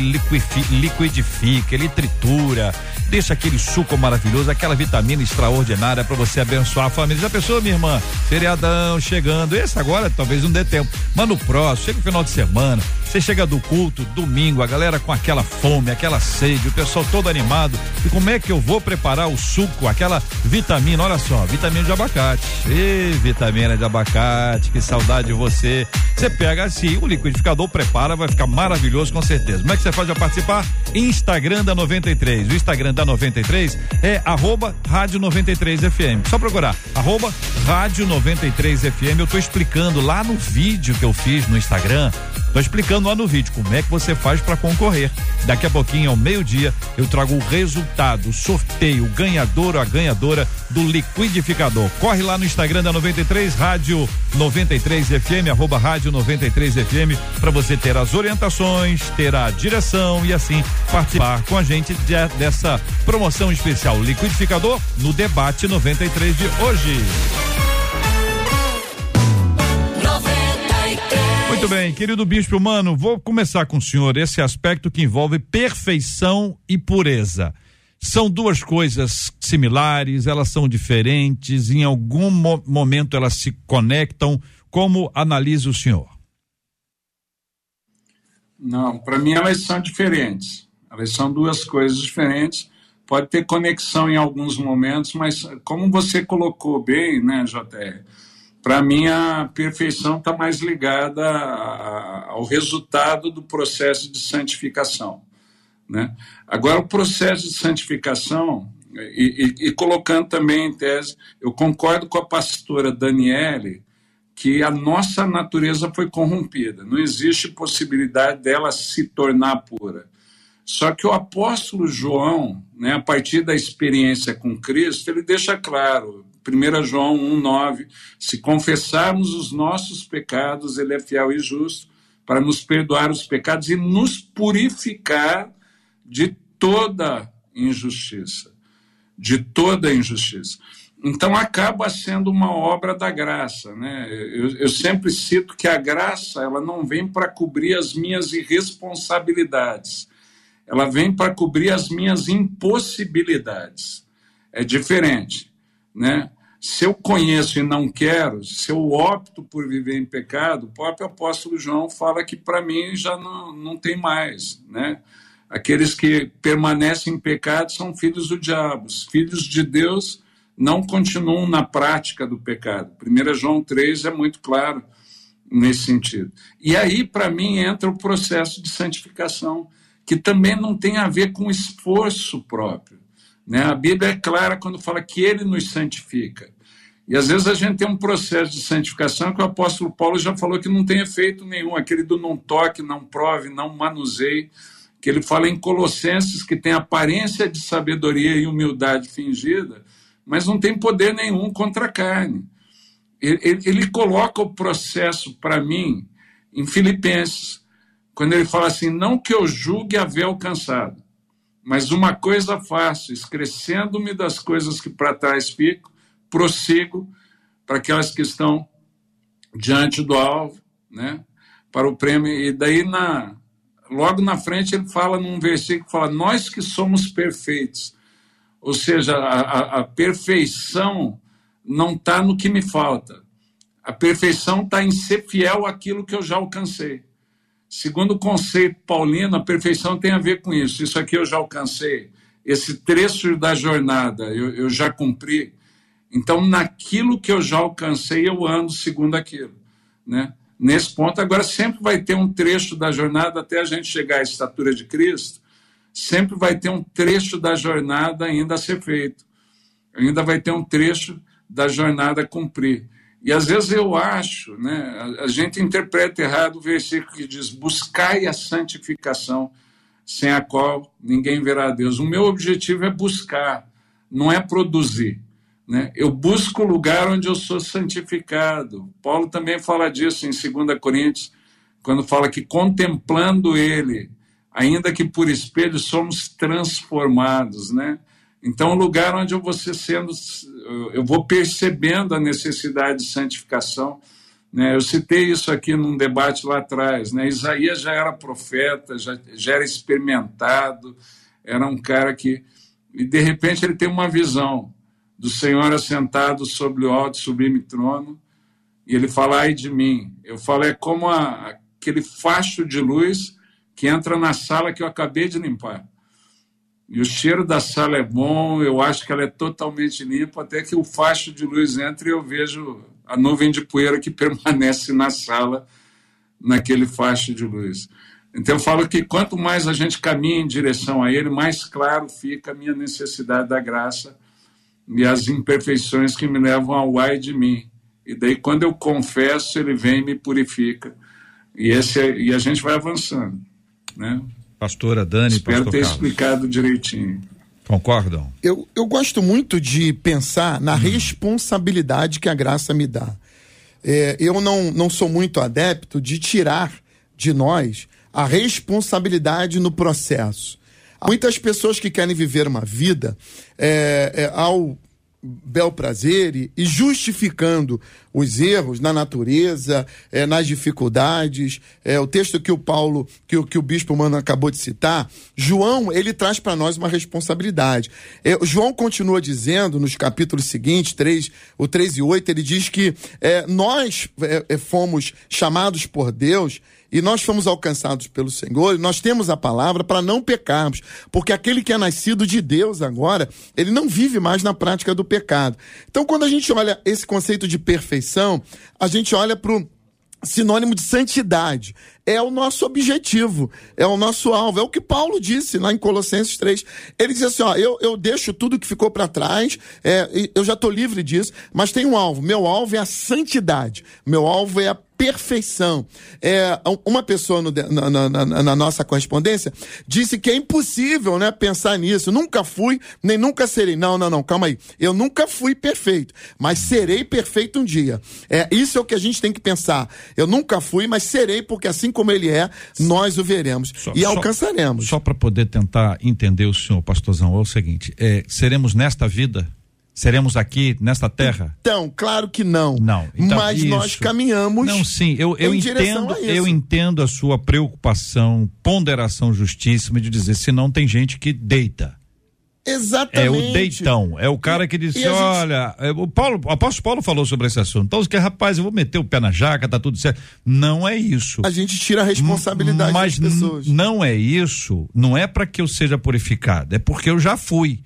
liquidifica, ele tritura, deixa aquele suco maravilhoso, aquela vitamina extraordinária para você abençoar a família. Já pensou, minha irmã? Feriadão chegando. Esse agora talvez não dê tempo, mas no próximo, chega o final de semana, você chega do culto, domingo, a galera com aquela fome, aquela sede, o pessoal todo animado. E como é que eu vou preparar o suco, aquela vitamina? Olha só, vitamina de abacate Vitamina de abacate, que saudade de você. Você pega assim, o liquidificador prepara, vai ficar maravilhoso com certeza. Como é que você faz para participar? Instagram da 93. O Instagram da 93 é arroba rádio 93 FM. Só procurar, arroba rádio 93 FM. Eu tô explicando lá no vídeo que eu fiz no Instagram Tô explicando lá no vídeo como é que você faz para concorrer. Daqui a pouquinho, ao meio-dia, eu trago o resultado, o sorteio, o ganhador ou a ganhadora do liquidificador. Corre lá no Instagram da 93 Rádio 93 FM, arroba Rádio 93 FM, para você ter as orientações, ter a direção e assim participar com a gente de, dessa promoção especial liquidificador no debate 93 de hoje. Muito bem, querido bispo humano, vou começar com o senhor esse aspecto que envolve perfeição e pureza. São duas coisas similares, elas são diferentes, em algum mo momento elas se conectam. Como analisa o senhor? Não, para mim elas são diferentes. Elas são duas coisas diferentes. Pode ter conexão em alguns momentos, mas como você colocou bem, né, JR? para mim a perfeição está mais ligada ao resultado do processo de santificação. Né? Agora, o processo de santificação, e, e, e, colocando também em tese, eu concordo com a pastora Daniele que a nossa natureza foi corrompida, não existe possibilidade dela se tornar pura. Só que o apóstolo João, né, a partir da experiência com Cristo, ele deixa claro, 1 João 1,9: Se confessarmos os nossos pecados, Ele é fiel e justo para nos perdoar os pecados e nos purificar de toda injustiça. De toda injustiça. Então acaba sendo uma obra da graça, né? Eu, eu sempre cito que a graça ela não vem para cobrir as minhas irresponsabilidades, ela vem para cobrir as minhas impossibilidades. É diferente, né? Se eu conheço e não quero, se eu opto por viver em pecado, o próprio apóstolo João fala que para mim já não, não tem mais, né? Aqueles que permanecem em pecado são filhos do diabo. Os filhos de Deus não continuam na prática do pecado. 1 João 3 é muito claro nesse sentido. E aí, para mim, entra o processo de santificação, que também não tem a ver com esforço próprio. Né? A Bíblia é clara quando fala que ele nos santifica. E às vezes a gente tem um processo de santificação que o apóstolo Paulo já falou que não tem efeito nenhum, aquele do não toque, não prove, não manuseie que ele fala em Colossenses que tem aparência de sabedoria e humildade fingida, mas não tem poder nenhum contra a carne. Ele, ele, coloca o processo para mim em Filipenses, quando ele fala assim: não que eu julgue haver alcançado, mas uma coisa faço, esquecendo-me das coisas que para trás fico, prossigo para aquelas que estão diante do alvo, né? para o prêmio. E daí na logo na frente ele fala num versículo fala nós que somos perfeitos. Ou seja a, a, perfeição não está no que me falta. A perfeição está em ser fiel àquilo que eu já alcancei. Segundo o conceito paulino a perfeição tem a ver com isso. Isso aqui eu já alcancei. Esse trecho da jornada eu, eu já cumpri. Então naquilo que eu já alcancei eu ando segundo aquilo né nesse ponto. Agora, sempre vai ter um trecho da jornada até a gente chegar à estatura de Cristo, sempre vai ter um trecho da jornada ainda a ser feito. Ainda vai ter um trecho da jornada a cumprir. E às vezes eu acho, né, a gente interpreta errado o versículo que diz: buscai a santificação, sem a qual ninguém verá a Deus. O meu objetivo é buscar, não é produzir. Né? Eu busco o lugar onde eu sou santificado. Paulo também fala disso em 2 Coríntios, quando fala que contemplando ele, ainda que por espelho, somos transformados. Né? Então, o lugar onde eu vou sendo, eu vou percebendo a necessidade de santificação. Né? Eu citei isso aqui num debate lá atrás. Né? Isaías já era profeta, já, já era experimentado, era um cara que. E de repente ele tem uma visão do Senhor assentado sobre o alto sublime trono, e ele fala, ai de mim. Eu falo, é como a, aquele facho de luz que entra na sala que eu acabei de limpar. E o cheiro da sala é bom, eu acho que ela é totalmente limpa, até que o facho de luz entra e eu vejo a nuvem de poeira que [laughs] permanece na sala, naquele facho de luz. Então eu falo que quanto mais a gente caminha em direção a Ele, mais claro fica a minha necessidade da graça e as imperfeições que me levam ao ai de mim. E daí, quando eu confesso, ele vem e me purifica. E, esse é, e a gente vai avançando. Né? Pastora Dani, Espero Pastor ter Carlos. explicado direitinho. Concordam? Eu, eu gosto muito de pensar na hum. responsabilidade que a graça me dá. É, eu não, não sou muito adepto de tirar de nós a responsabilidade no processo. Muitas pessoas que querem viver uma vida é, é, ao bel prazer e, e, justificando os erros na natureza, é, nas dificuldades. É, o texto que o Paulo, que, que o bispo Mano acabou de citar, João, ele traz para nós uma responsabilidade. É, João continua dizendo nos capítulos seguintes, 3, o 3 e 8, ele diz que é, nós é, é, fomos chamados por Deus e nós fomos alcançados pelo Senhor, nós temos a palavra para não pecarmos, porque aquele que é nascido de Deus agora, ele não vive mais na prática do pecado. Então, quando a gente olha esse conceito de perfeição, a gente olha para o sinônimo de santidade. É o nosso objetivo, é o nosso alvo. É o que Paulo disse lá em Colossenses 3. Ele diz assim: ó, eu, eu deixo tudo que ficou para trás, é, eu já estou livre disso, mas tem um alvo. Meu alvo é a santidade. Meu alvo é a perfeição. É, uma pessoa no, na, na, na, nossa correspondência disse que é impossível né, pensar nisso. Nunca fui, nem nunca serei. Não, não, não, calma aí. Eu nunca fui perfeito, mas serei perfeito um dia. É, isso é o que a gente tem que pensar. Eu nunca fui, mas serei, porque assim como ele é, nós o veremos só, e alcançaremos. Só, só para poder tentar entender o senhor, pastorzão, é o seguinte: é, seremos nesta vida Seremos aqui nesta terra? Então, claro que não. Não. Então, mas isso. nós caminhamos. Não, sim, eu, eu entendo, eu entendo a sua preocupação, ponderação justíssima de dizer se não tem gente que deita. Exatamente. É o deitão, é o cara que disse, gente... olha, é, o Paulo, o apóstolo Paulo falou sobre esse assunto. Então, que rapaz, eu vou meter o pé na jaca, tá tudo certo. Não é isso. A gente tira a responsabilidade Mas das pessoas. Não é isso, não é para que eu seja purificado, é porque eu já fui.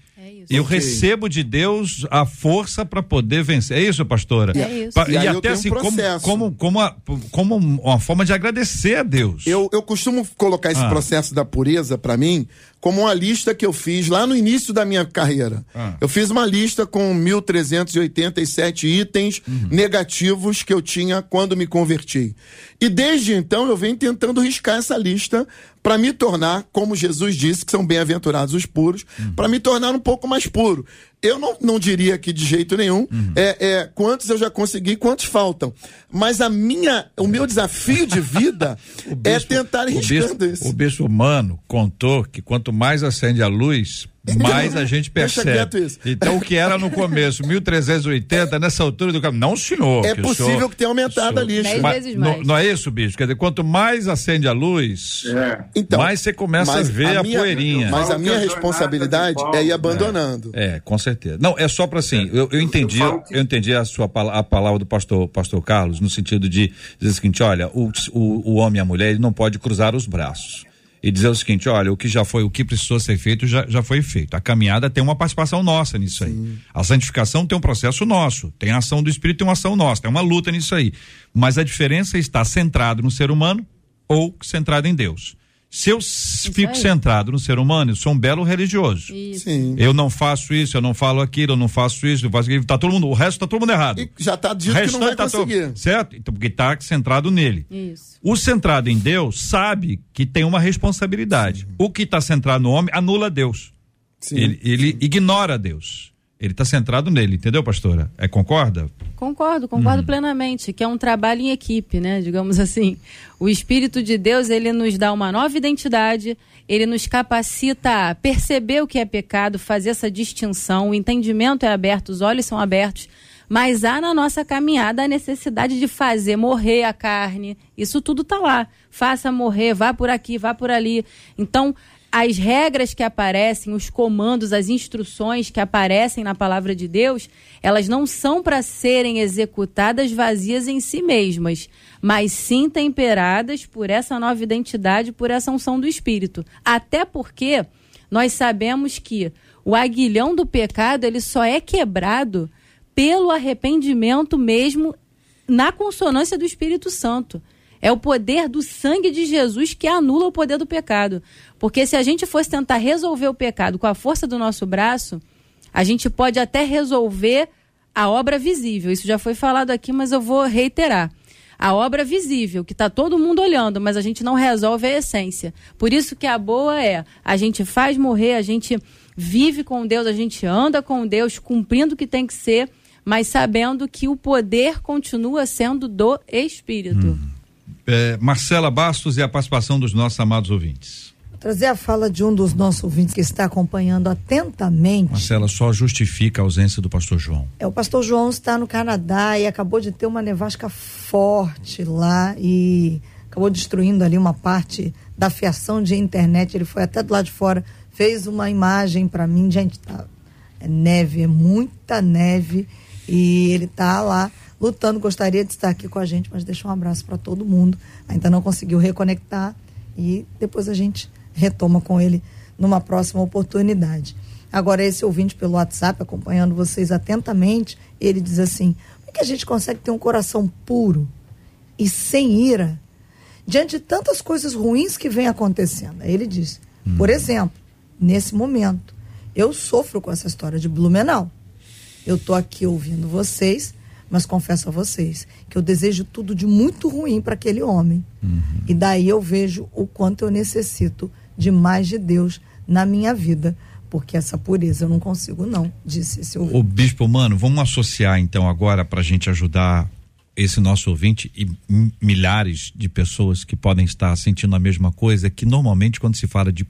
Eu okay. recebo de Deus a força para poder vencer. É isso, pastora? É isso. E, e até assim, um como, como, como, a, como uma forma de agradecer a Deus. Eu, eu costumo colocar esse ah. processo da pureza para mim como uma lista que eu fiz lá no início da minha carreira. Ah. Eu fiz uma lista com 1.387 itens uhum. negativos que eu tinha quando me converti. E desde então eu venho tentando riscar essa lista para me tornar, como Jesus disse, que são bem-aventurados os puros, uhum. para me tornar um pouco mais puro. Eu não, não diria que de jeito nenhum uhum. é, é, quantos eu já consegui, quantos faltam. Mas a minha, o meu desafio de vida [laughs] é bispo, é tentar riscando isso. O bispo humano contou que quanto mais acende a luz, mais a gente [laughs] percebe. Então o que era no começo, 1380, nessa altura do caminho, não senhor. É que possível senhor, que tenha aumentado a lista. Mas, vezes mais. Não, não, é isso, bicho? Quer dizer, quanto mais acende a luz, é. então, mais você começa a ver a, minha, poeirinha. Mas a minha responsabilidade é ir abandonando. É, é, com certeza. Não, é só para assim, eu, eu entendi, eu entendi a sua a palavra do pastor, pastor Carlos, no sentido de dizer o seguinte, olha, o, o, o homem e a mulher, ele não pode cruzar os braços e dizer o seguinte: olha, o que já foi, o que precisou ser feito já, já foi feito. A caminhada tem uma participação nossa nisso Sim. aí. A santificação tem um processo nosso, tem a ação do Espírito, tem uma ação nossa, tem uma luta nisso aí. Mas a diferença está centrado no ser humano ou centrado em Deus. Se eu isso fico aí. centrado no ser humano, eu sou um belo religioso. Eu não faço isso, eu não falo aquilo, eu não faço isso, eu faço aquilo. Tá todo mundo, o resto tá todo mundo errado. E já tá dito que não vai tá conseguir. Todo, certo? Então, porque tá centrado nele. Isso. O centrado em Deus sabe que tem uma responsabilidade. Sim. O que está centrado no homem anula Deus. Sim. Ele, ele ignora Deus. Ele está centrado nele, entendeu, pastora? É concorda? Concordo, concordo hum. plenamente, que é um trabalho em equipe, né? Digamos assim. O Espírito de Deus, ele nos dá uma nova identidade, ele nos capacita a perceber o que é pecado, fazer essa distinção, o entendimento é aberto, os olhos são abertos, mas há na nossa caminhada a necessidade de fazer morrer a carne. Isso tudo está lá. Faça morrer, vá por aqui, vá por ali. Então, as regras que aparecem, os comandos, as instruções que aparecem na palavra de Deus, elas não são para serem executadas vazias em si mesmas, mas sim temperadas por essa nova identidade, por essa unção do Espírito. Até porque nós sabemos que o aguilhão do pecado ele só é quebrado pelo arrependimento mesmo na consonância do Espírito Santo. É o poder do sangue de Jesus que anula o poder do pecado. Porque se a gente fosse tentar resolver o pecado com a força do nosso braço, a gente pode até resolver a obra visível. Isso já foi falado aqui, mas eu vou reiterar. A obra visível, que está todo mundo olhando, mas a gente não resolve a essência. Por isso que a boa é, a gente faz morrer, a gente vive com Deus, a gente anda com Deus, cumprindo o que tem que ser, mas sabendo que o poder continua sendo do Espírito. Hum. É, Marcela Bastos e a participação dos nossos amados ouvintes trazer a fala de um dos nossos ouvintes que está acompanhando atentamente. Marcela, só justifica a ausência do pastor João. É, o pastor João está no Canadá e acabou de ter uma nevasca forte lá e acabou destruindo ali uma parte da fiação de internet. Ele foi até do lado de fora, fez uma imagem para mim, gente, tá, é neve, é muita neve e ele tá lá lutando, gostaria de estar aqui com a gente, mas deixa um abraço para todo mundo. Ainda não conseguiu reconectar e depois a gente retoma com ele numa próxima oportunidade. Agora, esse ouvinte pelo WhatsApp, acompanhando vocês atentamente, ele diz assim: como é que a gente consegue ter um coração puro e sem ira diante de tantas coisas ruins que vem acontecendo? Aí ele diz: hum. por exemplo, nesse momento, eu sofro com essa história de Blumenau. Eu estou aqui ouvindo vocês, mas confesso a vocês que eu desejo tudo de muito ruim para aquele homem. Uhum. E daí eu vejo o quanto eu necessito de mais de Deus na minha vida. Porque essa pureza eu não consigo, não, disse esse ouvinte. O bispo, mano, vamos associar então agora para a gente ajudar esse nosso ouvinte e milhares de pessoas que podem estar sentindo a mesma coisa, que normalmente quando se fala de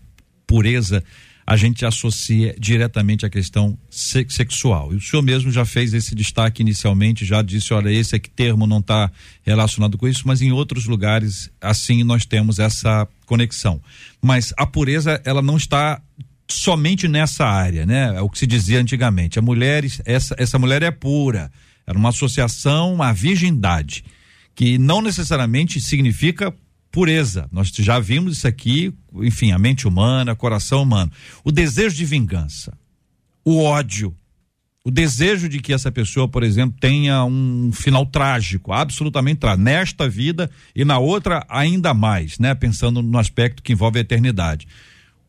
pureza, a gente associa diretamente à questão sexual. E o senhor mesmo já fez esse destaque inicialmente, já disse, olha, esse aqui termo não está relacionado com isso, mas em outros lugares, assim, nós temos essa conexão. Mas a pureza, ela não está somente nessa área, né? É o que se dizia antigamente. A mulher, essa, essa mulher é pura. Era uma associação à virgindade, que não necessariamente significa pureza. Nós já vimos isso aqui, enfim, a mente humana, coração humano. O desejo de vingança, o ódio, o desejo de que essa pessoa, por exemplo, tenha um final trágico, absolutamente trágico, nesta vida e na outra ainda mais, né? Pensando no aspecto que envolve a eternidade.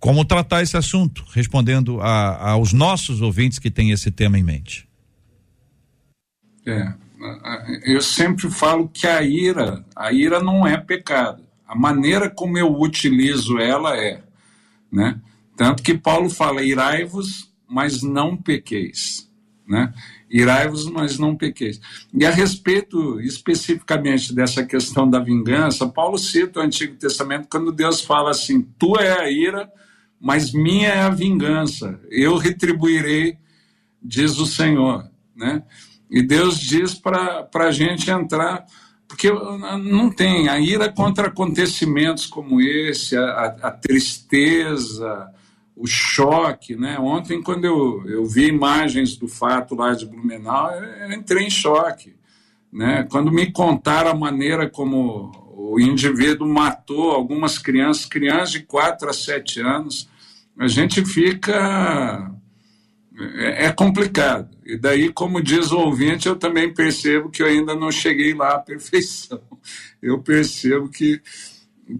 Como tratar esse assunto? Respondendo a, aos nossos ouvintes que têm esse tema em mente. É, eu sempre falo que a ira, a ira não é pecado. A maneira como eu utilizo ela é, né? Tanto que Paulo fala: irai-vos, mas não pequeis, né? Irai-vos, mas não pequeis. E a respeito especificamente dessa questão da vingança, Paulo cita o Antigo Testamento quando Deus fala assim: Tu é a ira, mas minha é a vingança, eu retribuirei, diz o Senhor. Né? E Deus diz para a gente entrar, porque não tem a ira contra acontecimentos como esse, a, a tristeza, o choque. Né? Ontem, quando eu, eu vi imagens do fato lá de Blumenau, eu entrei em choque. Né? Quando me contaram a maneira como o indivíduo matou algumas crianças, crianças de 4 a 7 anos, a gente fica. É, é complicado. E daí, como diz o ouvinte, eu também percebo que eu ainda não cheguei lá à perfeição. [laughs] Eu percebo que,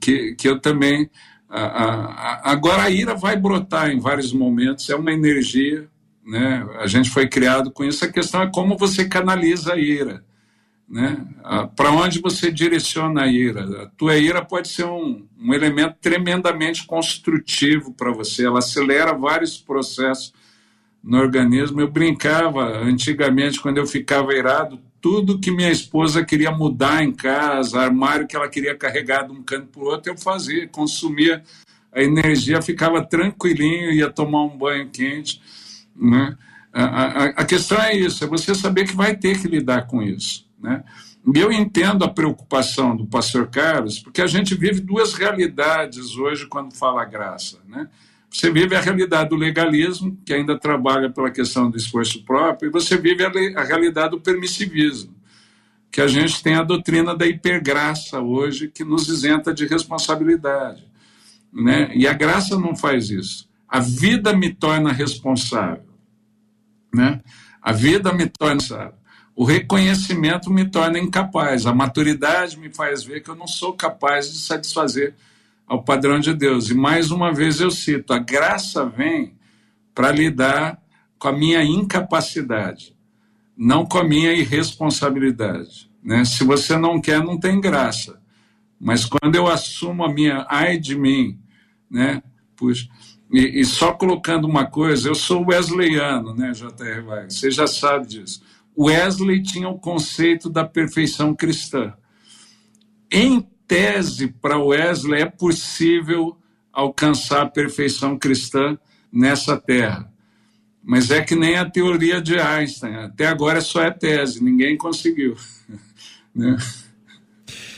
que, que eu também. A, a, agora, a ira vai brotar em vários momentos, é uma energia, né? a gente foi criado com isso. A questão é como você canaliza a ira. Né? Para onde você direciona a ira? A tua ira pode ser um, um elemento tremendamente construtivo para você, ela acelera vários processos no organismo. Eu brincava antigamente, quando eu ficava irado, tudo que minha esposa queria mudar em casa, armário que ela queria carregar de um canto para o outro, eu fazia, consumia a energia, ficava tranquilinho, ia tomar um banho quente. Né? A, a, a questão é isso, é você saber que vai ter que lidar com isso. Né? E eu entendo a preocupação do pastor Carlos, porque a gente vive duas realidades hoje quando fala graça. Né? Você vive a realidade do legalismo, que ainda trabalha pela questão do esforço próprio, e você vive a, a realidade do permissivismo, que a gente tem a doutrina da hipergraça hoje, que nos isenta de responsabilidade. Né? E a graça não faz isso. A vida me torna responsável. Né? A vida me torna responsável. O reconhecimento me torna incapaz, a maturidade me faz ver que eu não sou capaz de satisfazer ao padrão de Deus. E mais uma vez eu cito: a graça vem para lidar com a minha incapacidade, não com a minha irresponsabilidade. Né? Se você não quer, não tem graça. Mas quando eu assumo a minha ai de mim, né? Puxa, e, e só colocando uma coisa, eu sou wesleyano, né, J.R. Você já sabe disso. Wesley tinha o conceito da perfeição cristã. Em tese, para Wesley, é possível alcançar a perfeição cristã nessa terra. Mas é que nem a teoria de Einstein. Até agora só é tese, ninguém conseguiu. [laughs] né?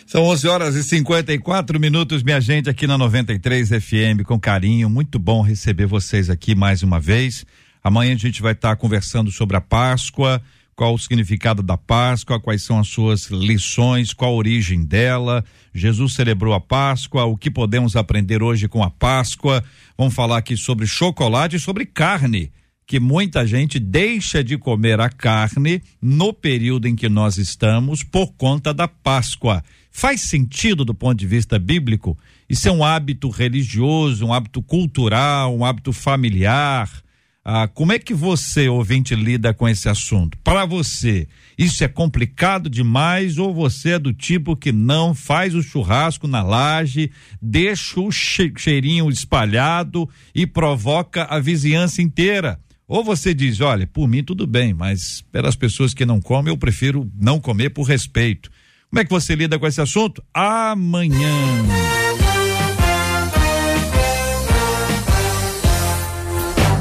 São 11 horas e 54 minutos, minha gente, aqui na 93 FM, com carinho. Muito bom receber vocês aqui mais uma vez. Amanhã a gente vai estar conversando sobre a Páscoa qual o significado da Páscoa, quais são as suas lições, qual a origem dela. Jesus celebrou a Páscoa, o que podemos aprender hoje com a Páscoa. Vamos falar aqui sobre chocolate e sobre carne, que muita gente deixa de comer a carne no período em que nós estamos por conta da Páscoa. Faz sentido do ponto de vista bíblico? Isso é um hábito religioso, um hábito cultural, um hábito familiar? Ah, como é que você, ouvinte, lida com esse assunto? Para você, isso é complicado demais ou você é do tipo que não faz o churrasco na laje, deixa o cheirinho espalhado e provoca a vizinhança inteira? Ou você diz, olha, por mim tudo bem, mas pelas pessoas que não comem, eu prefiro não comer por respeito. Como é que você lida com esse assunto? Amanhã.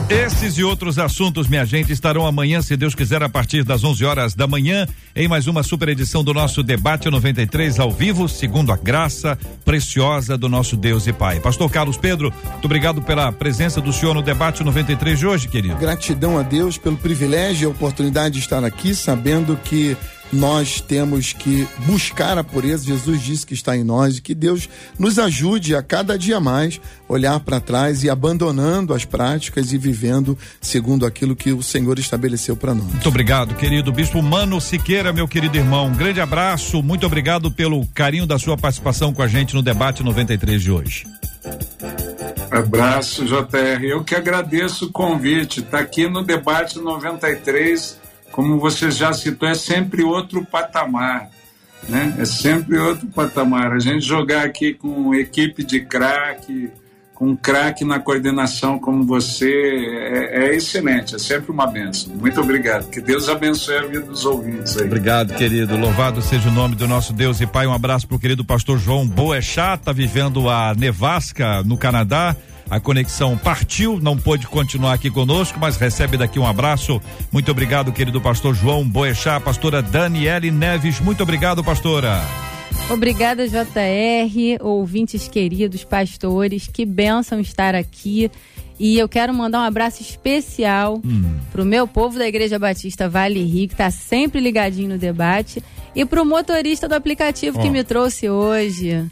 Esses e outros assuntos, minha gente, estarão amanhã, se Deus quiser, a partir das 11 horas da manhã, em mais uma super edição do nosso Debate 93 ao vivo, segundo a graça preciosa do nosso Deus e Pai. Pastor Carlos Pedro, muito obrigado pela presença do senhor no Debate 93 de hoje, querido. Gratidão a Deus pelo privilégio e a oportunidade de estar aqui, sabendo que nós temos que buscar a pureza. Jesus disse que está em nós e que Deus nos ajude a cada dia mais olhar para trás e abandonando as práticas e vivendo segundo aquilo que o Senhor estabeleceu para nós. Muito obrigado, querido Bispo Mano Siqueira, meu querido irmão. Um grande abraço, muito obrigado pelo carinho da sua participação com a gente no debate 93 de hoje. Abraço, JR. Eu que agradeço o convite. Está aqui no debate 93 como você já citou, é sempre outro patamar. Né? É sempre outro patamar. A gente jogar aqui com equipe de craque, com craque na coordenação como você, é, é, excelente, é sempre uma benção. Muito obrigado. Que Deus abençoe a vida dos ouvintes aí. Obrigado, querido. Louvado seja o nome do nosso Deus e Pai. Um abraço para o querido pastor João Boechat, está vivendo a Nevasca, no Canadá. A conexão partiu, não pôde continuar aqui conosco, mas recebe daqui um abraço. Muito obrigado, querido pastor João Boechat, pastora Daniele Neves. Muito obrigado, pastora. Obrigada, JR, ouvintes queridos, pastores. Que bênção estar aqui. E eu quero mandar um abraço especial hum. pro meu povo da Igreja Batista Vale Rio, que está sempre ligadinho no debate, e pro motorista do aplicativo oh. que me trouxe hoje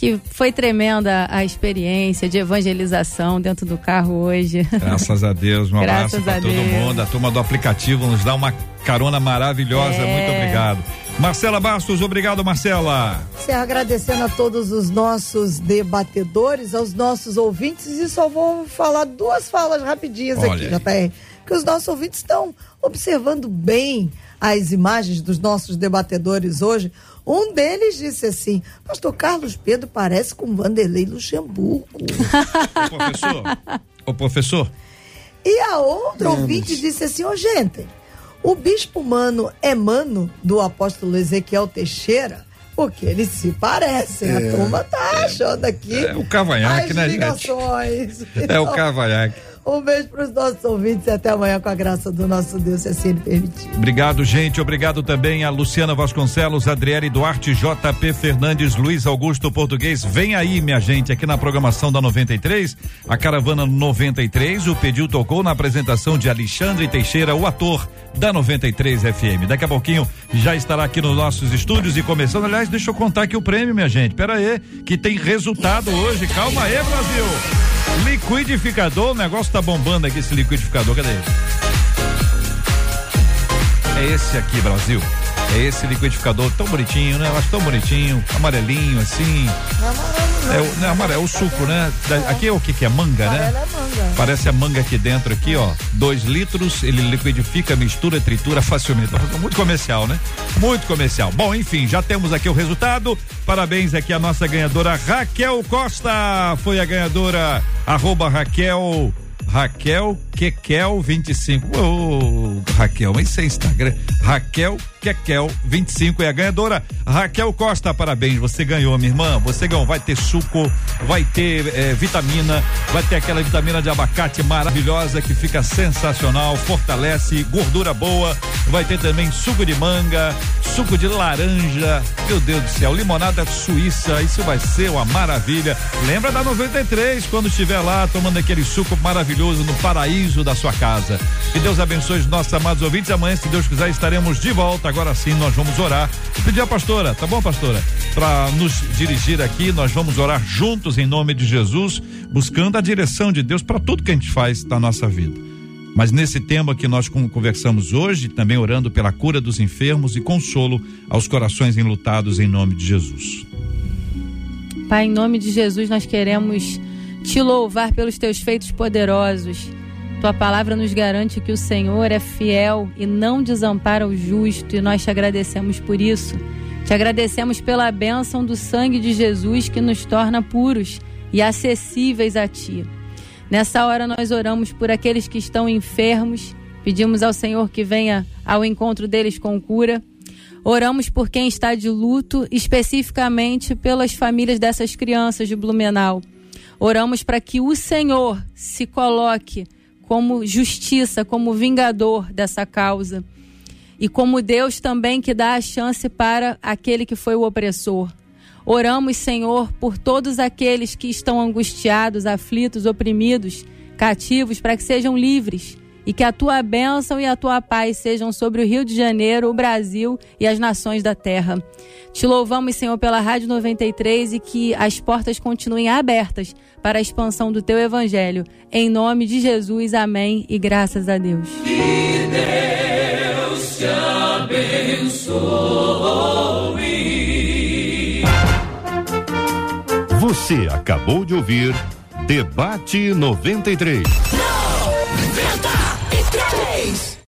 que foi tremenda a experiência de evangelização dentro do carro hoje. Graças a Deus, um abraço para todo mundo. A turma do aplicativo nos dá uma carona maravilhosa. É. Muito obrigado. Marcela Bastos, obrigado, Marcela. Encerro agradecendo a todos os nossos debatedores, aos nossos ouvintes, e só vou falar duas falas rapidinhas Olha aqui, JR, que os nossos ouvintes estão observando bem as imagens dos nossos debatedores hoje. Um deles disse assim: Pastor Carlos Pedro parece com Vanderlei Luxemburgo. [laughs] Ô, professor. Ô, professor. E a outra ouvinte disse assim: Ô, oh, gente, o bispo mano é mano do apóstolo Ezequiel Teixeira? Porque eles se parecem. É, a turma tá achando aqui. É o cavanhaque, né, gente? é o cavanhaque. Um beijo para os nossos ouvintes e até amanhã com a graça do nosso Deus, se assim ele permitir. Obrigado, gente. Obrigado também a Luciana Vasconcelos, Adriele Duarte, JP Fernandes, Luiz Augusto Português. Vem aí, minha gente, aqui na programação da 93, a Caravana 93. O pediu tocou na apresentação de Alexandre Teixeira, o ator da 93 FM. Daqui a pouquinho já estará aqui nos nossos estúdios e começando. Aliás, deixa eu contar aqui o prêmio, minha gente. Pera aí, que tem resultado hoje. Calma aí, Brasil. Liquidificador, o negócio tá bombando aqui esse liquidificador, cadê? É esse aqui, Brasil. É esse liquidificador tão bonitinho, né? Eu acho tão bonitinho, amarelinho assim. Não é amarelo, não. É o, não é amarelo, é o suco, né? Da, aqui é o que que é? Manga, né? É manga. Parece a manga aqui dentro aqui, ó. Dois litros, ele liquidifica, mistura, tritura facilmente. Muito comercial, né? Muito comercial. Bom, enfim, já temos aqui o resultado. Parabéns aqui a nossa ganhadora Raquel Costa. Foi a ganhadora, arroba Raquel Raquel Kekel 25. Ô, oh, Raquel, mas isso é Instagram. Raquel Kekel 25 é a ganhadora. Raquel Costa, parabéns. Você ganhou, minha irmã. Você ganhou. Vai ter suco, vai ter é, vitamina, vai ter aquela vitamina de abacate maravilhosa que fica sensacional, fortalece, gordura boa. Vai ter também suco de manga, suco de laranja. Meu Deus do céu, limonada suíça. Isso vai ser uma maravilha. Lembra da 93 quando estiver lá tomando aquele suco maravilhoso no paraíso da sua casa. Que Deus abençoe os nossos amados ouvintes. Amanhã, se Deus quiser, estaremos de volta. Agora sim, nós vamos orar. Pedir a pastora, tá bom, pastora? Para nos dirigir aqui, nós vamos orar juntos em nome de Jesus, buscando a direção de Deus para tudo que a gente faz na nossa vida. Mas nesse tema que nós conversamos hoje, também orando pela cura dos enfermos e consolo aos corações enlutados em nome de Jesus. Pai, em nome de Jesus, nós queremos te louvar pelos teus feitos poderosos tua palavra nos garante que o Senhor é fiel e não desampara o justo, e nós te agradecemos por isso. Te agradecemos pela bênção do sangue de Jesus que nos torna puros e acessíveis a ti. Nessa hora nós oramos por aqueles que estão enfermos, pedimos ao Senhor que venha ao encontro deles com cura. Oramos por quem está de luto, especificamente pelas famílias dessas crianças de Blumenau. Oramos para que o Senhor se coloque como justiça, como vingador dessa causa. E como Deus também que dá a chance para aquele que foi o opressor. Oramos, Senhor, por todos aqueles que estão angustiados, aflitos, oprimidos, cativos, para que sejam livres e que a tua bênção e a tua paz sejam sobre o Rio de Janeiro, o Brasil e as nações da terra. Te louvamos, Senhor, pela Rádio 93 e que as portas continuem abertas para a expansão do teu evangelho. Em nome de Jesus, amém e graças a Deus. Que Deus te abençoe. Você acabou de ouvir Debate 93. 93. face.